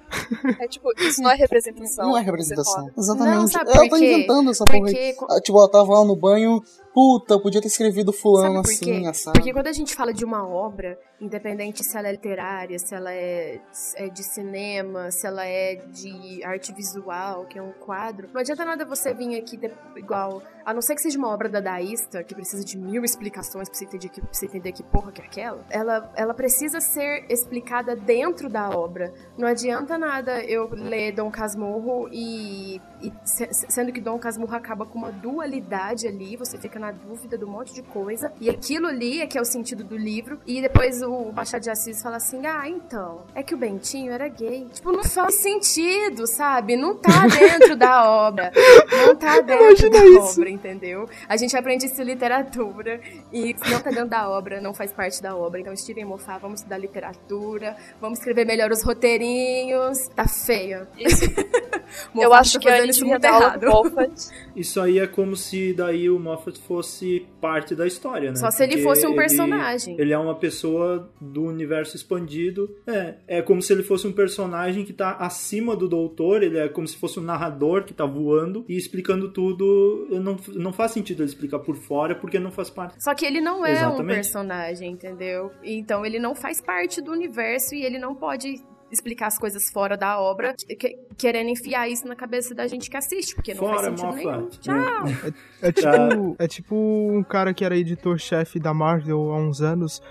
É tipo, isso não é representação. Não é isso representação. Exatamente. Não, sabe ela por tá quê? inventando essa porra Porque aí. Ah, Tipo, ela tava lá no banho, puta, podia ter escrevido fulano assim, assado. Porque quando a gente fala de uma obra, independente se ela é literária, se ela é, é de cinema, se ela é de arte visual, que é um quadro, não adianta nada você vir aqui de- igual. A não ser que seja uma obra dadaísta, que precisa de mil explicações pra você entender que, pra você entender que porra que é aquela, ela, ela precisa ser explicada dentro da obra. Não adianta nada eu ler Dom Casmurro e, e se- sendo que Dom Casmurro acaba com uma dualidade ali, você fica na dúvida de um monte de coisa, e aquilo ali é que é o sentido do livro, e depois o Machado de Assis fala assim: ah, então, é que o Bentinho era gay. Tipo, não faz sentido, sabe? Não tá dentro da obra. Não tá dentro da isso. obra, entendeu? A gente aprende isso em literatura, e se não tá dentro da obra, não faz parte da obra. Então, Steven Moffat, vamos estudar literatura, vamos escrever melhor os roteirinhos. Tá feia. Isso. Moffat Eu acho tá que isso devia muito dar aula errado. do Moffat. Isso aí é como se daí o Moffat fosse parte da história, né? Só se ele Porque fosse um personagem. Ele é uma pessoa do universo expandido. É, é como se ele fosse um personagem que tá acima do doutor. Ele é como se fosse um narrador que tá voando e explicando tudo. Não, não faz sentido ele explicar por fora porque não faz parte. Só que ele não é um Exatamente. personagem, entendeu? Então ele não faz parte do universo e ele não pode explicar as coisas fora da obra, que- querendo enfiar isso na cabeça da gente que assiste, porque não Fora, faz sentido nenhum. Moffat. Tchau. É tipo, é tipo um cara que era editor-chefe da Marvel há uns anos,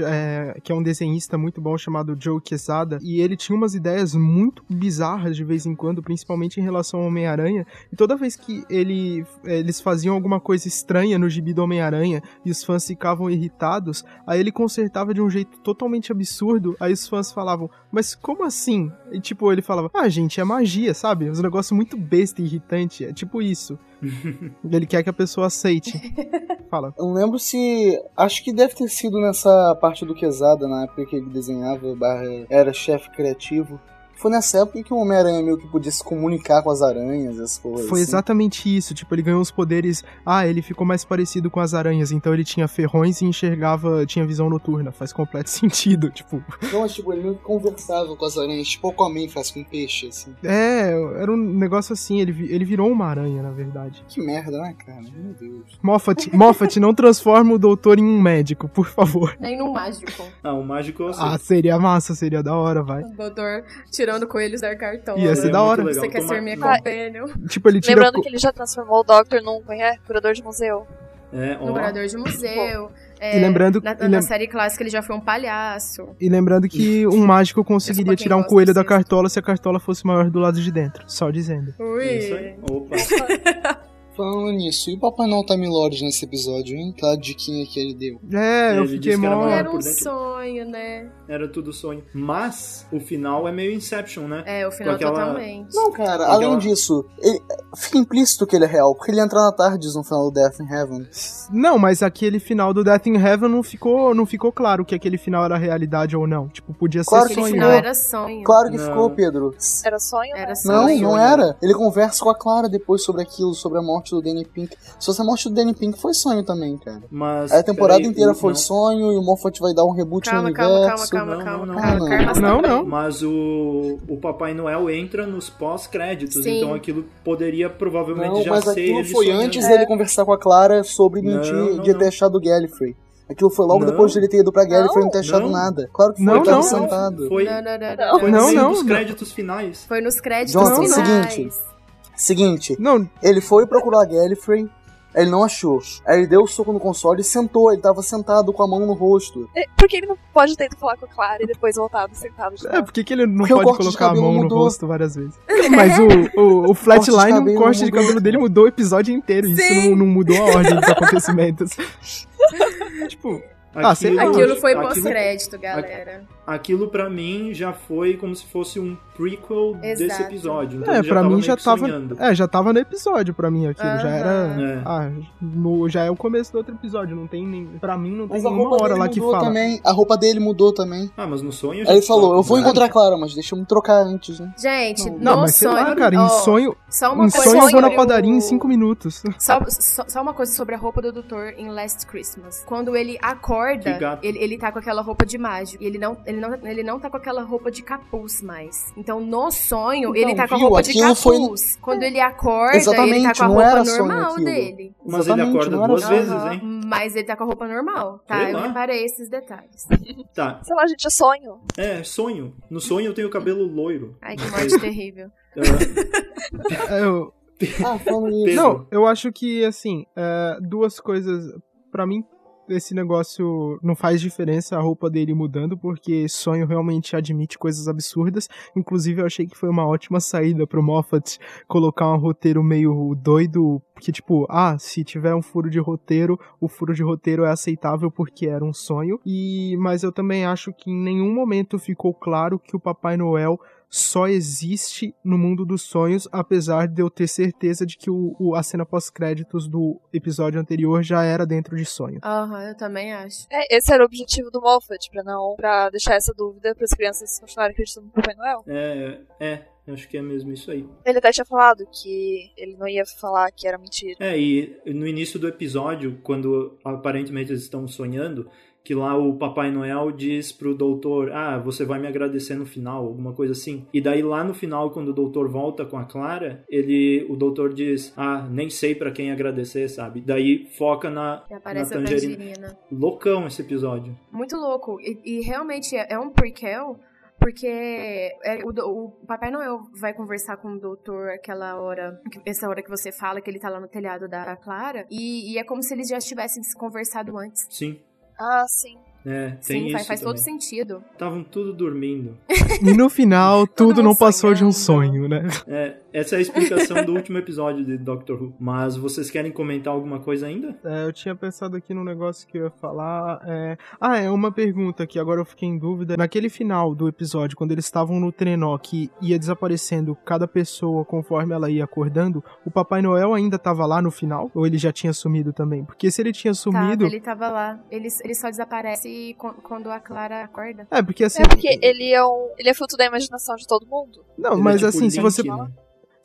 é, que é um desenhista muito bom chamado Joe Quesada, e ele tinha umas ideias muito bizarras de vez em quando, principalmente em relação ao Homem-Aranha, e toda vez que ele, eles faziam alguma coisa estranha no gibi do Homem-Aranha e os fãs ficavam irritados, aí ele consertava de um jeito totalmente absurdo, aí os fãs falavam, mas como assim? E tipo, ele falava, ah gente, é magia, sabe? Uns negócios muito besta e irritante, é tipo isso. Ele quer que a pessoa aceite. Fala. Eu não lembro se. Acho que deve ter sido nessa parte do Quesada, na época que ele desenhava, barra, era chefe criativo. Foi nessa época que o Homem-Aranha meio que podia se comunicar com as aranhas, essas coisas. Foi assim. exatamente isso. Tipo, ele ganhou os poderes. Ah, ele ficou mais parecido com as aranhas. Então ele tinha ferrões e enxergava. Tinha visão noturna. Faz completo sentido. Tipo, Então, mas, tipo, ele meio que conversava com as aranhas, tipo o Aquaman faz com peixe, assim. é, era um negócio assim. Ele, ele virou uma aranha, na verdade. Que merda, né, cara? Meu Deus. Moffat, Moffat, não transforma o doutor em um médico, por favor. Nem no mágico. Ah, o mágico eu sei. Ah, seria massa, seria da hora, vai. O doutor tirando coelhos da cartola. Ia ser É da hora. legal. Você quer ser minha companion? Tipo, ele tira. Lembrando co- que ele já transformou o Doctor num como é, curador de museu. É, ó. No curador de museu. É, E lembrando- Na, e na lem- série clássica ele já foi um palhaço. E lembrando que um mágico conseguiria tirar um coelho da cartola se a cartola fosse maior do lado de dentro. Só dizendo. Ui. É Isso aí. Opa. Falando nisso, e o Papai Noel Time Lord nesse episódio, hein? Aquela diquinha que ele deu. É, eu Ele fiquei disse que era Era um sonho, né? Era tudo sonho. Mas o final é meio Inception, né? É, o final aquela- totalmente. Não, cara, Aquela- além disso, ele- fica implícito que ele é real, porque ele entra na tarde no final do Death in Heaven. Não, mas aquele final do Death in Heaven não ficou, não ficou claro que aquele final era realidade ou não. Tipo, podia ser Claro sonho. final não. era sonho. Claro que Não. ficou, Pedro. Era sonho? Era né? sonho. Não, não era. Ele conversa com a Clara depois sobre aquilo, sobre a morte do Danny Pink. Se fosse a morte do Danny Pink, foi sonho também, cara. Mas. Aí a temporada peraí, inteira o- foi não. sonho e o Moffat vai dar um reboot Calma, no calma, calma, universo. calma, Não, calma, não, calma. não. Karma Não, também. não. Mas o, o Papai Noel entra nos pós-créditos, então aquilo poderia provavelmente Não, já mas ser aquilo foi sonhando. antes dele conversar com a Clara sobre mentir não, de não. ter achado o Gallifrey. Aquilo foi logo Não. depois de ele ter ido pra Gallifrey e não ter achado Não. nada. Claro que foi, Não, ele tava não. sentado. Foi, Não, não, não, não. foi Não, no meio não, dos não. créditos finais. Foi nos créditos Jonathan, finais. seguinte. Seguinte, Não, ele foi procurar a Gallifrey, Ele não achou. Aí ele deu o soco no console e sentou. Ele tava sentado com a mão no rosto. É, Por que ele não pode tentar falar com a Clara e depois voltar sentado de É, por que, ele não Porque pode corte de colocar a mão no mudou. rosto várias vezes? Mas o, o, o Flatline, o cabelo corte de cabelo dele mudou o episódio inteiro. Isso Sim. não, não mudou a ordem dos acontecimentos. tipo, ah, sei lá. Aquilo foi pós-crédito, galera. Aquilo pra mim já foi como se fosse um prequel desse Exato. episódio. Então É, tava mim já tava. sonhando. É, já tava no episódio pra mim aquilo. Já era. É. Ah, no- já é o começo do outro episódio. Não tem nem. Pra mim não tem Mas nenhuma hora lá que fala. também. A roupa dele mudou também. Ah, mas no sonho. Aí ele falou, sabe, eu vou né? encontrar a Clara, mas deixa eu me trocar antes, né? Gente, Não, Não, no mas sei sonho. lá, cara, em ó, sonho. Só uma Em coisa sonho eu vou na padaria o- em 5 minutos. Só, só, só uma coisa sobre a roupa do doutor em Last Christmas. Quando ele acorda, ele, ele tá com aquela roupa de mágico. E ele não, ele, não, ele não tá com aquela roupa de capuz mais. Então, no sonho, Então, ele tá com a viu? roupa de Aquilo foi- capuz. Quando ele acorda, ele tá Exatamente, com a roupa normal dele. Mas ele Exatamente, acorda não era duas vezes, hein? Mas ele tá com a roupa normal, tá? Sei Eu lá. reparei esses detalhes. Tá. Sei lá, gente, é sonho. É, sonho. No sonho eu tenho cabelo loiro. Ai, que morte terrível. Ah, É, eu- Ah. Não, eu acho que, assim, é, duas coisas. Pra mim, esse negócio não faz diferença a roupa dele mudando, porque sonho realmente admite coisas absurdas. Inclusive, eu achei que foi uma ótima saída pro Moffat colocar um roteiro meio doido. Que, tipo, ah, se tiver um furo de roteiro, o furo de roteiro é aceitável porque era um sonho. E Mas eu também acho que em nenhum momento ficou claro que o Papai Noel só existe no mundo dos sonhos, apesar de eu ter certeza de que o, o- a cena pós-créditos do episódio anterior já era dentro de sonho. Aham, eu também acho. É, esse era o objetivo do Moffat, pra não. pra deixar essa dúvida pras crianças continuarem acreditando no Papai Noel. é, é, eu acho que é mesmo isso aí. Ele até tinha falado que ele não ia falar que era mentira. É, e no início do episódio, quando aparentemente eles estão sonhando, que lá o Papai Noel diz pro doutor, ah, você vai me agradecer no final, alguma coisa assim. E daí lá no final, quando o doutor volta com a Clara, ele, o doutor diz, ah, nem sei pra quem agradecer, sabe? Daí foca na, E na a tangerina. Loucão esse episódio. Muito louco. E, e realmente é, é um prequel, porque é, o, o Papai Noel vai conversar com o doutor aquela hora, essa hora que você fala que ele tá lá no telhado da Clara, e, e é como se eles já tivessem se conversado antes. Sim, Ah, sim. é, tem Sim, isso faz, faz todo sentido. Estavam tudo dormindo. E no final, tudo não passou de um sonho, né? É, essa é a explicação do último episódio de Doctor Who. Mas vocês querem comentar alguma coisa ainda? É, eu tinha pensado aqui num negócio que eu ia falar. é, Ah, é uma pergunta que agora eu fiquei em dúvida. Naquele final do episódio, quando eles estavam no trenó que ia desaparecendo cada pessoa conforme ela ia acordando, o Papai Noel ainda tava lá no final? Ou ele já tinha sumido também? Porque se ele tinha sumido. Tava, ele tava lá. Ele, ele só desaparece quan- quando a Clara acorda. É, porque assim. É porque ele é, um, ele é fruto da imaginação de todo mundo. Não, Ele é mas tipo assim, se você. né?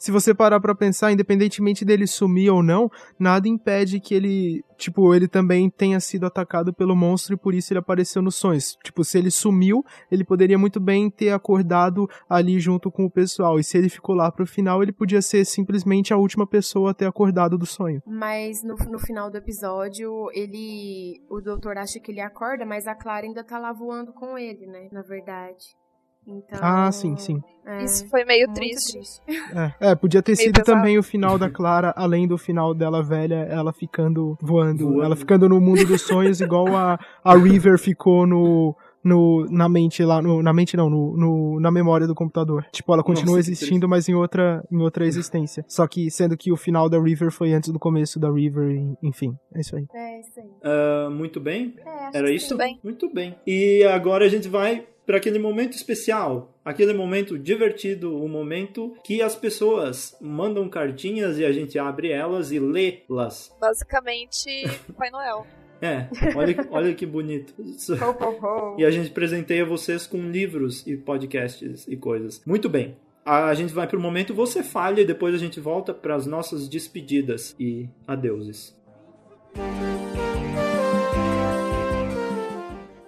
Se você parar pra pensar, independentemente dele sumir ou não, nada impede que ele, tipo, ele também tenha sido atacado pelo monstro e por isso ele apareceu nos sonhos. Tipo, se ele sumiu, ele poderia muito bem ter acordado ali junto com o pessoal. E se ele ficou lá pro final, ele podia ser simplesmente a última pessoa a ter acordado do sonho. Mas no, no final do episódio, ele. O doutor acha que ele acorda, mas a Clara ainda tá lá voando com ele, né? Na verdade. Então. Ah, sim, sim. é, Isso foi meio muito triste. É, é, podia ter Meio sido pesado. também o final da Clara, além do final dela velha, ela ficando voando, Voando. ela ficando no mundo dos sonhos, igual a, a River ficou no, no, na mente lá, no, na mente não, no, no- na memória do computador. Tipo, ela continua Nossa, existindo, mas em outra, em outra existência. Só que sendo que o final da River foi antes do começo da River, enfim, é isso aí. É, isso aí. Ah, muito bem. É, Era isso? bem. Muito bem. E agora a gente vai para aquele momento especial, aquele momento divertido, o momento que as pessoas mandam cartinhas e a gente abre elas e lê-las. Basicamente, Papai Noel. É, olha, olha que bonito. E a gente presenteia vocês com livros e podcasts e coisas. Muito bem. A gente vai pro momento Você Falha e depois a gente volta para as nossas despedidas e adeuses.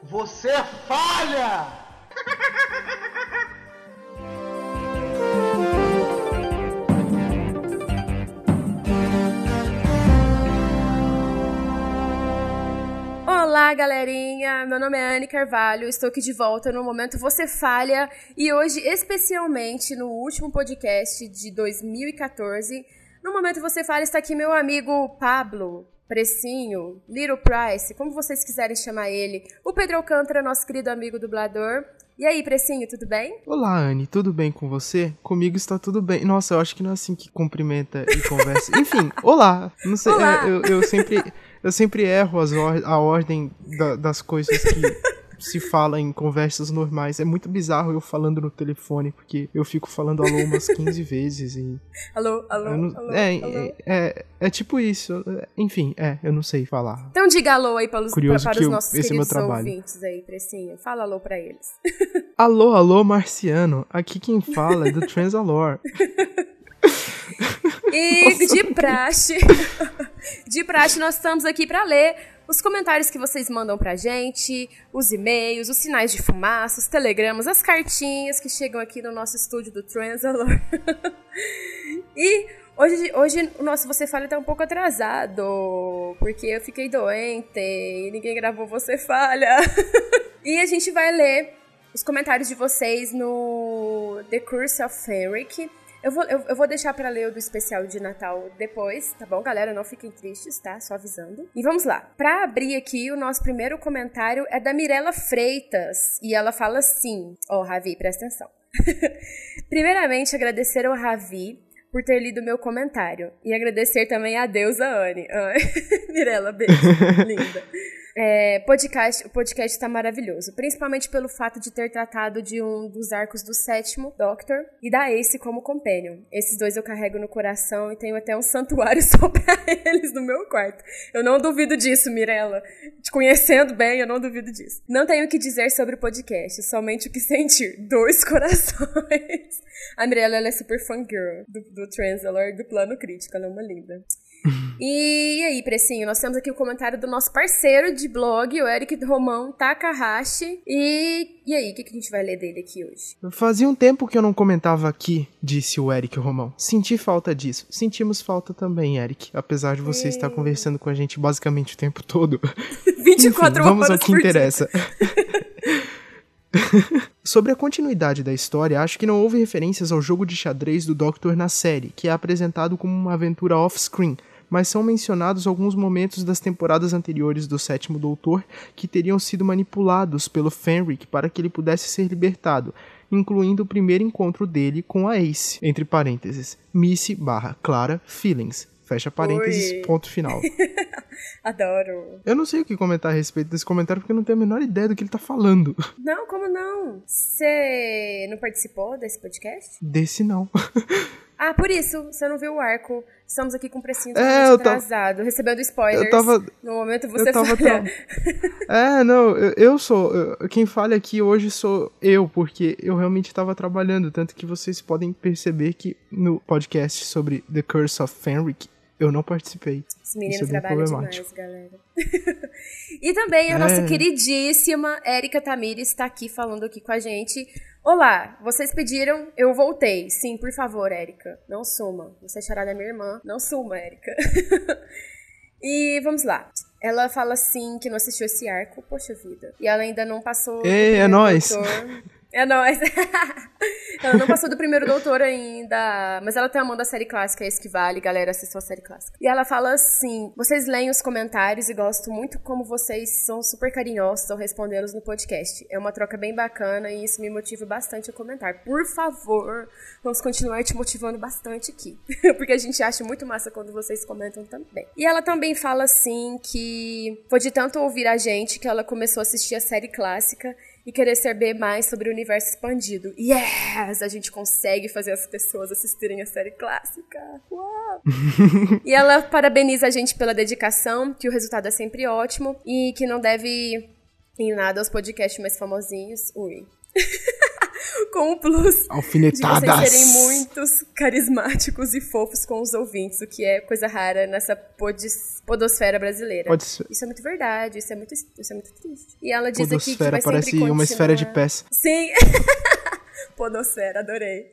Você falha! Olá, galerinha! Meu nome é Anne Carvalho, estou aqui de volta no momento Você Falha e hoje, especialmente no último podcast de 2014, No momento você fala, está aqui meu amigo Pablo, Precinho, Little Price, como vocês quiserem chamar ele. O Pedro Alcântara, nosso querido amigo dublador. E aí, Precinho, tudo bem? Olá, Anne, tudo bem com você? Comigo está tudo bem. Nossa, eu acho que não é assim que cumprimenta e conversa. Enfim, olá. Não sei, Olá. Eu, eu sempre eu sempre erro as or a ordem da- das coisas que se fala em conversas normais. É muito bizarro eu falando no telefone, porque eu fico falando alô umas 15 vezes e Alô, alô, eu não- alô, é, alô. é, é, é tipo isso. Enfim, é, eu não sei falar. Então diga alô aí para Curioso para que os eu- nossos esse é meu trabalho. ouvintes aí, Precinho. Fala alô pra eles. Alô, alô, marciano. Aqui quem fala é do Transalor. E de praxe, de praxe, nós estamos aqui para ler os comentários que vocês mandam pra gente, os e-mails, os sinais de fumaça, os telegramas, as cartinhas que chegam aqui no nosso estúdio do Transalor. e hoje, hoje o nosso Você Fala tá um pouco atrasado, porque eu fiquei doente e ninguém gravou Você Falha. e a gente vai ler os comentários de vocês no The Curse of Fenric. Eu vou, eu, eu vou deixar pra ler o do especial de Natal depois, tá bom, galera? Não fiquem tristes, tá? Só avisando. E vamos lá. Pra abrir aqui, o nosso primeiro comentário é da Mirella Freitas. E ela fala assim: Ó, Ravi, presta atenção. Primeiramente, agradecer ao Ravi por ter lido meu comentário. E agradecer também a deusa Anne. Ai, Mirella, beijo. Linda. É, podcast, o podcast tá maravilhoso, principalmente pelo fato de ter tratado de um dos arcos do sétimo Doctor e da Ace como companion. Esses dois eu carrego no coração e tenho até um santuário só pra eles no meu quarto. Eu não duvido disso, Mirella. Te conhecendo bem, eu não duvido disso. Não tenho o que dizer sobre o podcast, somente o que sentir. Dois corações. A Mirella ela é super fangirl do, do Transalor do plano crítico, ela é uma linda. E aí, Precinho, nós temos aqui o comentário do nosso parceiro de blog, o Eric Romão Takahashi. E, e aí, o que, que a gente vai ler dele aqui hoje? Fazia um tempo que eu não comentava aqui, disse o Eric Romão. Senti falta disso. Sentimos falta também, Eric. Apesar de você estar conversando com a gente basicamente o tempo todo. 24 Enfim, vamos horas ao que interessa. Sobre a continuidade da história, acho que não houve referências ao jogo de xadrez do Doctor na série, que é apresentado como uma aventura off-screen, mas são mencionados alguns momentos das temporadas anteriores do Sétimo Doutor que teriam sido manipulados pelo Fenric para que ele pudesse ser libertado, incluindo o primeiro encontro dele com a Ace, entre parênteses, Missy barra Clara Feelings, fecha parênteses, Oi. ponto final. Adoro. Eu não sei o que comentar a respeito desse comentário porque eu não tenho a menor ideia do que ele tá falando. Não, como não? Você não participou desse podcast? Desse não. Ah, por isso, você não viu o arco. Estamos aqui com o precinho É, eu tava- atrasado, recebendo spoilers. eu tava- No momento você eu tava falha. É, não, eu, eu sou. eu- quem fala aqui hoje sou eu, porque eu realmente estava trabalhando. Tanto que vocês podem perceber que no podcast sobre The Curse of Fenric eu não participei. Esse menino Isso é problemático. demais, galera. e também a nossa É. queridíssima Érica Tamires está aqui falando aqui com a gente. Olá, vocês pediram, eu voltei. Sim, por favor, Érica, não suma. Você é charada minha irmã, não suma, Érica. e vamos lá. Ela fala assim que não assistiu esse arco, poxa vida. E ela ainda não passou. Ei, é primeiro nóis. É nóis. ela não passou do primeiro doutor ainda, mas ela tá amando a série clássica, é isso que vale, galera, assistam a série clássica. E ela fala assim: vocês leem os comentários e gosto muito como vocês são super carinhosos ao respondê-los no podcast. É uma troca bem bacana e isso me motiva bastante a comentar. Por favor, vamos continuar te motivando bastante aqui. Porque a gente acha muito massa quando vocês comentam também. E ela também fala assim que foi de tanto ouvir a gente que ela começou a assistir a série clássica e querer saber mais sobre o universo expandido. Yes! A gente consegue fazer as pessoas assistirem a série clássica. Uau! e ela parabeniza a gente pela dedicação, que o resultado é sempre ótimo e que não deve em nada aos podcasts mais famosinhos. Ui. com o plus de Alfinetadas. vocês serem muitos carismáticos e fofos com os ouvintes, o que é coisa rara nessa podosfera brasileira. Pode ser. Isso é muito verdade, isso é muito, isso é muito triste. E ela diz aqui que Podosfera vai parece sempre uma esfera de continuar- pés. Sim. Podosfera, adorei.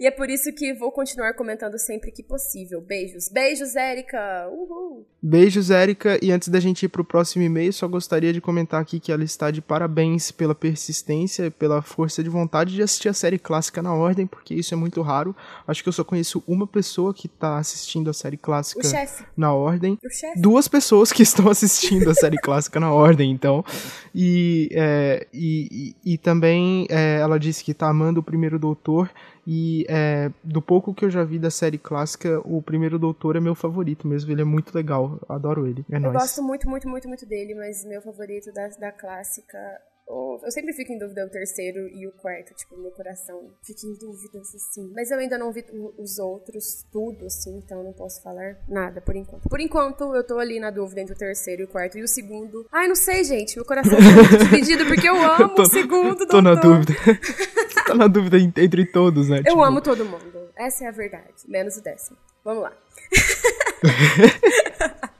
E é por isso que vou continuar comentando sempre que possível. Beijos. Beijos, Érica! Uhul! Beijos, Érica. E antes da gente ir pro próximo e-mail, só gostaria de comentar aqui que ela está de parabéns pela persistência e pela força de vontade de assistir a série clássica na ordem, porque isso é muito raro. Acho que eu só conheço uma pessoa que tá assistindo a série clássica na ordem. Duas pessoas que estão assistindo a série clássica na ordem, então. E, é, e, e, e, também é, ela disse que tá amando o primeiro doutor. E é, do pouco que eu já vi da série clássica, o primeiro doutor é meu favorito mesmo. Ele é muito legal. Adoro ele. É eu nóis. gosto muito, muito, muito, muito dele, mas meu favorito da, da clássica eu sempre fico em dúvida o terceiro e o quarto, tipo, meu coração fica em dúvidas, assim. Mas eu ainda não vi os outros, tudo, assim, então não posso falar nada por enquanto. Por enquanto, eu tô ali na dúvida entre o terceiro e o quarto. E o segundo. Ai, não sei, gente. Meu coração tá muito dividido porque eu amo tô, o segundo. Tô doutor. na dúvida. tá na dúvida entre todos, né? Eu tipo... amo todo mundo. Essa é a verdade. Menos o décimo. Vamos lá.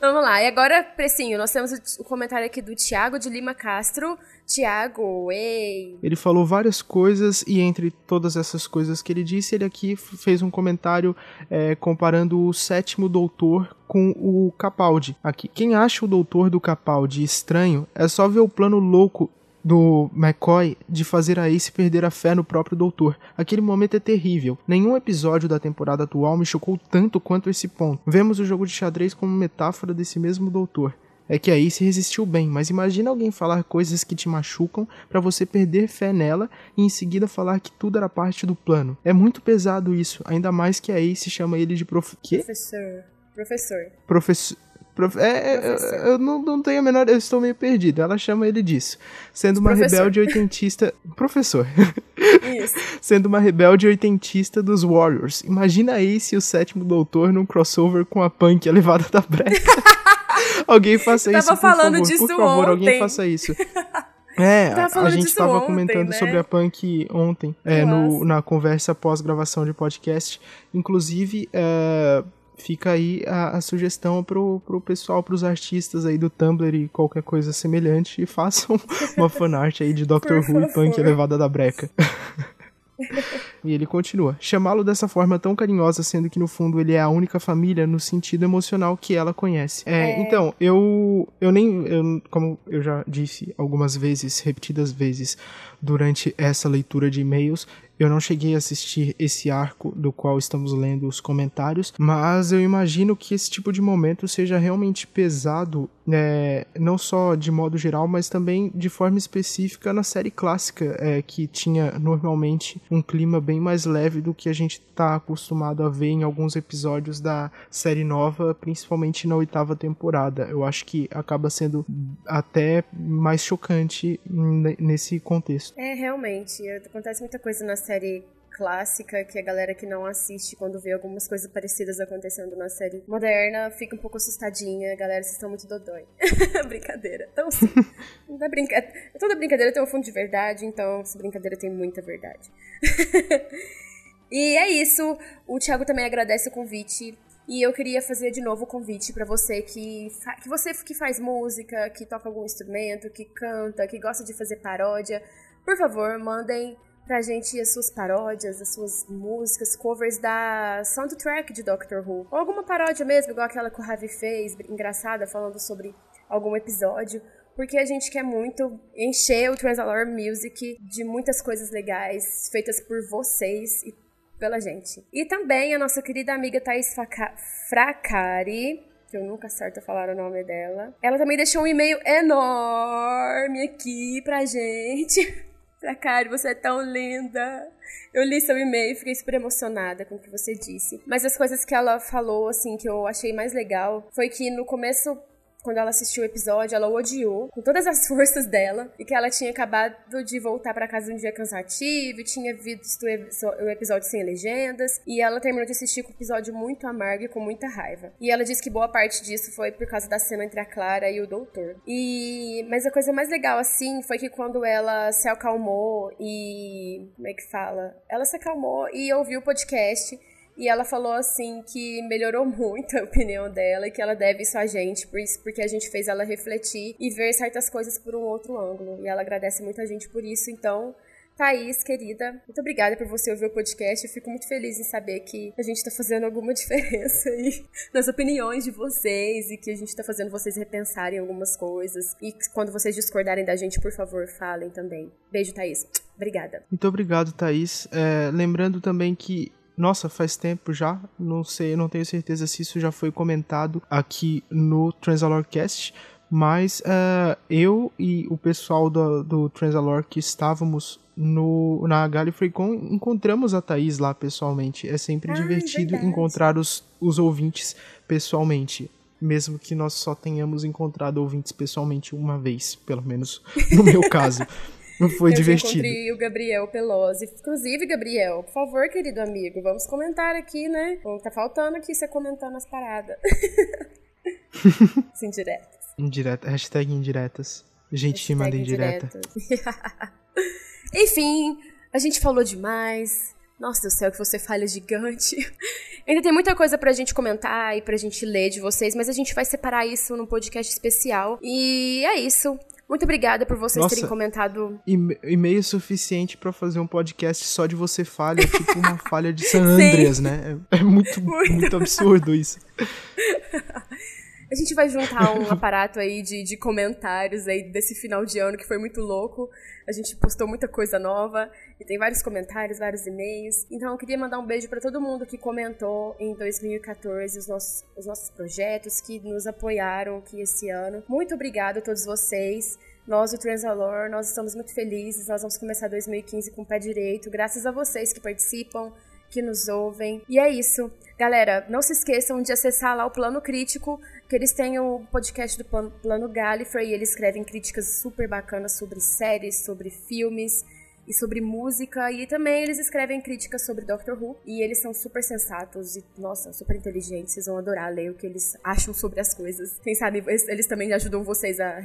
Vamos lá, e agora, Precinho, nós temos o comentário aqui do Tiago de Lima Castro. Tiago, ei! Ele falou várias coisas e entre todas essas coisas que ele disse, ele aqui fez um comentário é, comparando o sétimo doutor com o Capaldi. Aqui, quem acha o doutor do Capaldi estranho é só ver o plano louco do McCoy de fazer a Ace perder a fé no próprio doutor. Aquele momento é terrível. Nenhum episódio da temporada atual me chocou tanto quanto esse ponto. Vemos o jogo de xadrez como metáfora desse mesmo doutor. É que a Ace resistiu bem, mas imagina alguém falar coisas que te machucam para você perder fé nela e em seguida falar que tudo era parte do plano. É muito pesado isso, ainda mais que a Ace chama ele de prof... Quê? Professor. Professor. Professor. Prof... É, eu, eu não, não, tenho a menor. Eu estou meio perdido. Ela chama ele disso. Sendo uma professor. rebelde oitentista. Professor. Isso. Sendo uma rebelde oitentista dos Warriors. Imagina aí se o sétimo doutor num crossover com a punk elevada da breca. alguém faça isso. Por falando favor. disso por favor, ontem. alguém faça isso. É, a gente estava comentando né? sobre a punk ontem, é, no, na conversa pós-gravação de podcast. Inclusive, é, fica aí a, a sugestão pro, pro pessoal, pros artistas aí do Tumblr e qualquer coisa semelhante e façam uma fanart aí de Doctor Who e Punk elevada da breca. e ele continua. Chamá-lo dessa forma tão carinhosa, sendo que no fundo ele é a única família no sentido emocional que ela conhece. É, é. Então, eu, eu nem. Eu, como eu já disse algumas vezes, repetidas vezes, durante essa leitura de e-mails, eu não cheguei a assistir esse arco do qual estamos lendo os comentários, mas eu imagino que esse tipo de momento seja realmente pesado, é, não só de modo geral, mas também de forma específica na série clássica, é, que tinha normalmente um clima bem mais leve do que a gente está acostumado a ver em alguns episódios da série nova, principalmente na oitava temporada. Eu acho que acaba sendo até mais chocante nesse contexto. É, realmente. Acontece muita coisa na série clássica que a galera que não assiste quando vê algumas coisas parecidas acontecendo na série moderna fica um pouco assustadinha. Galera, vocês estão muito dodói. brincadeira. Então, sim. da brinca... Toda brincadeira tem um fundo de verdade, então essa brincadeira tem muita verdade. e é isso. O Thiago também agradece o convite. E eu queria fazer de novo o convite para você que, que você que faz música, que toca algum instrumento, que canta, que gosta de fazer paródia. Por favor, mandem pra gente as suas paródias, as suas músicas, covers da soundtrack de Doctor Who. Ou alguma paródia mesmo, igual aquela que o Ravi fez, engraçada, falando sobre algum episódio. Porque a gente quer muito encher o Transalore Music de muitas coisas legais feitas por vocês e pela gente. E também a nossa querida amiga Thais Fracari, que eu nunca acerto falar o nome dela. Ela também deixou um e-mail enorme aqui pra gente. Fracari, você é tão linda. Eu li seu e-mail e fiquei super emocionada com o que você disse. Mas as coisas que ela falou, assim, que eu achei mais legal, foi que no começo quando ela assistiu o episódio, ela o odiou com todas as forças dela e que ela tinha acabado de voltar para casa um dia cansativo, tinha visto o episódio sem legendas e ela terminou de assistir com o episódio muito amargo e com muita raiva. E ela disse que boa parte disso foi por causa da cena entre a Clara e o doutor. E mas a coisa mais legal assim foi que quando ela se acalmou e como é que fala? Ela se acalmou e ouviu o podcast e ela falou assim que melhorou muito a opinião dela e que ela deve isso a gente, por isso, porque a gente fez ela refletir e ver certas coisas por um outro ângulo. E ela agradece muito a gente por isso, então Thaís, querida, muito obrigada por você ouvir o podcast. Eu fico muito feliz em saber que a gente tá fazendo alguma diferença aí nas opiniões de vocês e que a gente tá fazendo vocês repensarem algumas coisas. E quando vocês discordarem da gente, por favor, falem também. Beijo, Thaís. Obrigada. Muito obrigado, Thaís. É, lembrando também que nossa, faz tempo já, não sei, não tenho certeza se isso já foi comentado aqui no Transalorcast, mas uh, eu e o pessoal do, do Transalor que estávamos no, na Gallifrey Con encontramos a Thaís lá pessoalmente. É sempre ah, divertido verdade. encontrar os, os ouvintes pessoalmente. Mesmo que nós só tenhamos encontrado ouvintes pessoalmente uma vez, pelo menos no meu caso. Foi eu divertido. Eu encontrei o Gabriel Pelosi. Inclusive, Gabriel, por favor, querido amigo, vamos comentar aqui, né? Tá faltando aqui você comentando as paradas. indiretas. Indireta. Hashtag indiretas. Gente Hashtag manda indireta. Enfim, a gente falou demais. Nossa do céu, que você falha gigante. Ainda tem muita coisa pra gente comentar e pra gente ler de vocês, mas a gente vai separar isso num podcast especial. E é isso. Muito obrigada por vocês Nossa, terem comentado. E-mail suficiente para fazer um podcast só de você falha, tipo uma falha de San Andreas, né? É, é muito, muito, muito absurdo isso. A gente vai juntar um aparato aí de, de comentários aí desse final de ano que foi muito louco. A gente postou muita coisa nova e tem vários comentários, vários e-mails. Então eu queria mandar um beijo para todo mundo que comentou em 2014 os nossos, os nossos projetos, que nos apoiaram aqui esse ano. Muito obrigada a todos vocês. Nós, o Transalor, nós estamos muito felizes. Nós vamos começar 2015 com o pé direito, graças a vocês que participam, que nos ouvem. E é isso. Galera, não se esqueçam de acessar lá o Plano Crítico, que eles têm o podcast do Plano Gallifrey e eles escrevem críticas super bacanas sobre séries, sobre filmes e sobre música. E também eles escrevem críticas sobre Doctor Who. E eles são super sensatos e, nossa, super inteligentes. Vocês vão adorar ler o que eles acham sobre as coisas. Quem sabe eles também ajudam vocês a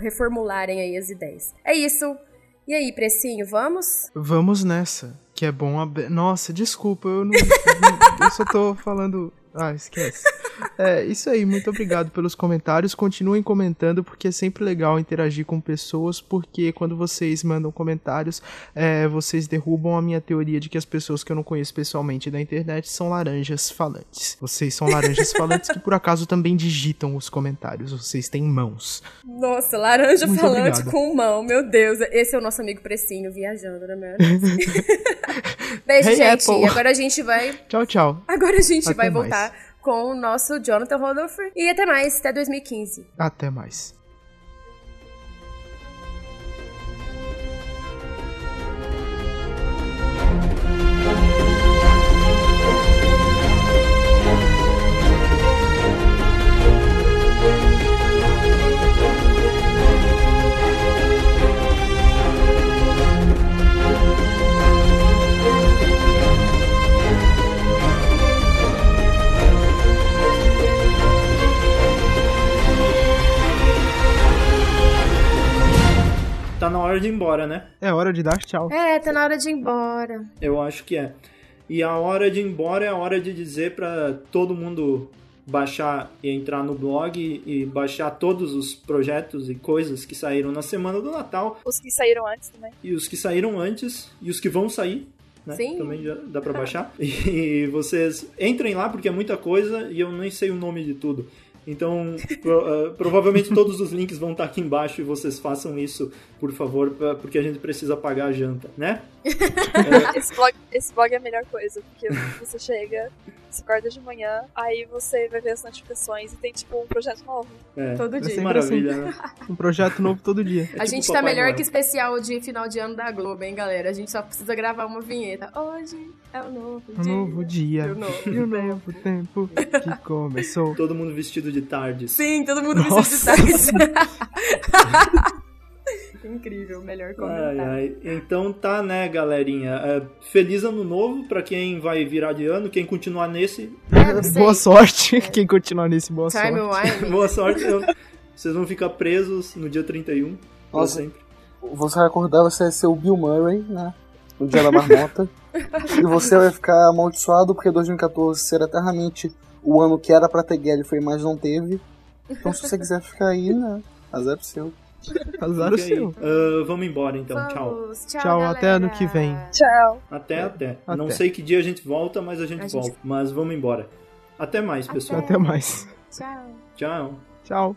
reformularem aí as ideias. É isso. E aí, precinho, vamos? Vamos nessa. Que é bom. Ab... Nossa, desculpa, eu não. eu só tô falando. Ah, esquece. É, isso aí, muito obrigado pelos comentários. Continuem comentando, porque é sempre legal interagir com pessoas, porque quando vocês mandam comentários, é, vocês derrubam a minha teoria de que as pessoas que eu não conheço pessoalmente da internet são laranjas falantes. Vocês são laranjas falantes que por acaso também digitam os comentários, vocês têm mãos. Nossa, laranja muito falante obrigado. com mão, meu Deus. Esse é o nosso amigo Precinho viajando, né, Beijo, hey, gente. Apple. Agora a gente vai. Tchau, tchau. Agora a gente Até vai mais. voltar com o nosso Jonathan Rodolph. E até mais, até 2015. Até mais. Tá na hora de ir embora, né? É hora de dar tchau. É, tá na hora de ir embora. Eu acho que é. E a hora de ir embora é a hora de dizer para todo mundo baixar e entrar no blog e baixar todos os projetos e coisas que saíram na semana do Natal. Os que saíram antes também. E os que saíram antes e os que vão sair. Né? Sim. Também já dá para baixar. e vocês entrem lá porque é muita coisa e eu nem sei o nome de tudo. Então, pro, uh, provavelmente todos os links vão estar aqui embaixo e vocês façam isso, por favor, pra, porque a gente precisa pagar a janta, né? é. esse, blog, esse blog é a melhor coisa, porque você chega, você acorda de manhã, aí você vai ver as notificações e tem, tipo, um projeto novo. É, todo dia. Maravilha, assim. né? Um projeto novo todo dia. É a tipo gente tá melhor que especial de final de ano da Globo, hein, galera? A gente só precisa gravar uma vinheta. Hoje é o novo dia. Um novo dia. E o novo, e o novo tempo que começou. Todo mundo vestido de tarde. Sim, todo mundo Nossa. vestido de tarde. Incrível, melhor comentário. Ai, ai. Então tá, né, galerinha? É, feliz ano novo pra quem vai virar de ano, quem continuar nesse. É, boa sorte, é. quem continuar nesse, boa Time sorte. boa sorte. Eu... Vocês vão ficar presos no dia 31. Nossa, sempre. Você vai acordar, você vai ser o Bill Murray, né? No dia da marmota. e você vai ficar amaldiçoado porque 2014 será eternamente o ano que era pra ter Gallifrey, mas não teve. Então se você quiser ficar aí, né? Azar seu. Azar o Fica aí. seu. Ah, vamos embora então, tchau. Vamos. Tchau, Tchau, galera. até ano que vem. Tchau. Até, até. Até. Não sei que dia a gente volta, mas a gente A gente- volta. Mas vamos embora. Até mais, pessoal. Até mais. Tchau. Tchau. Tchau.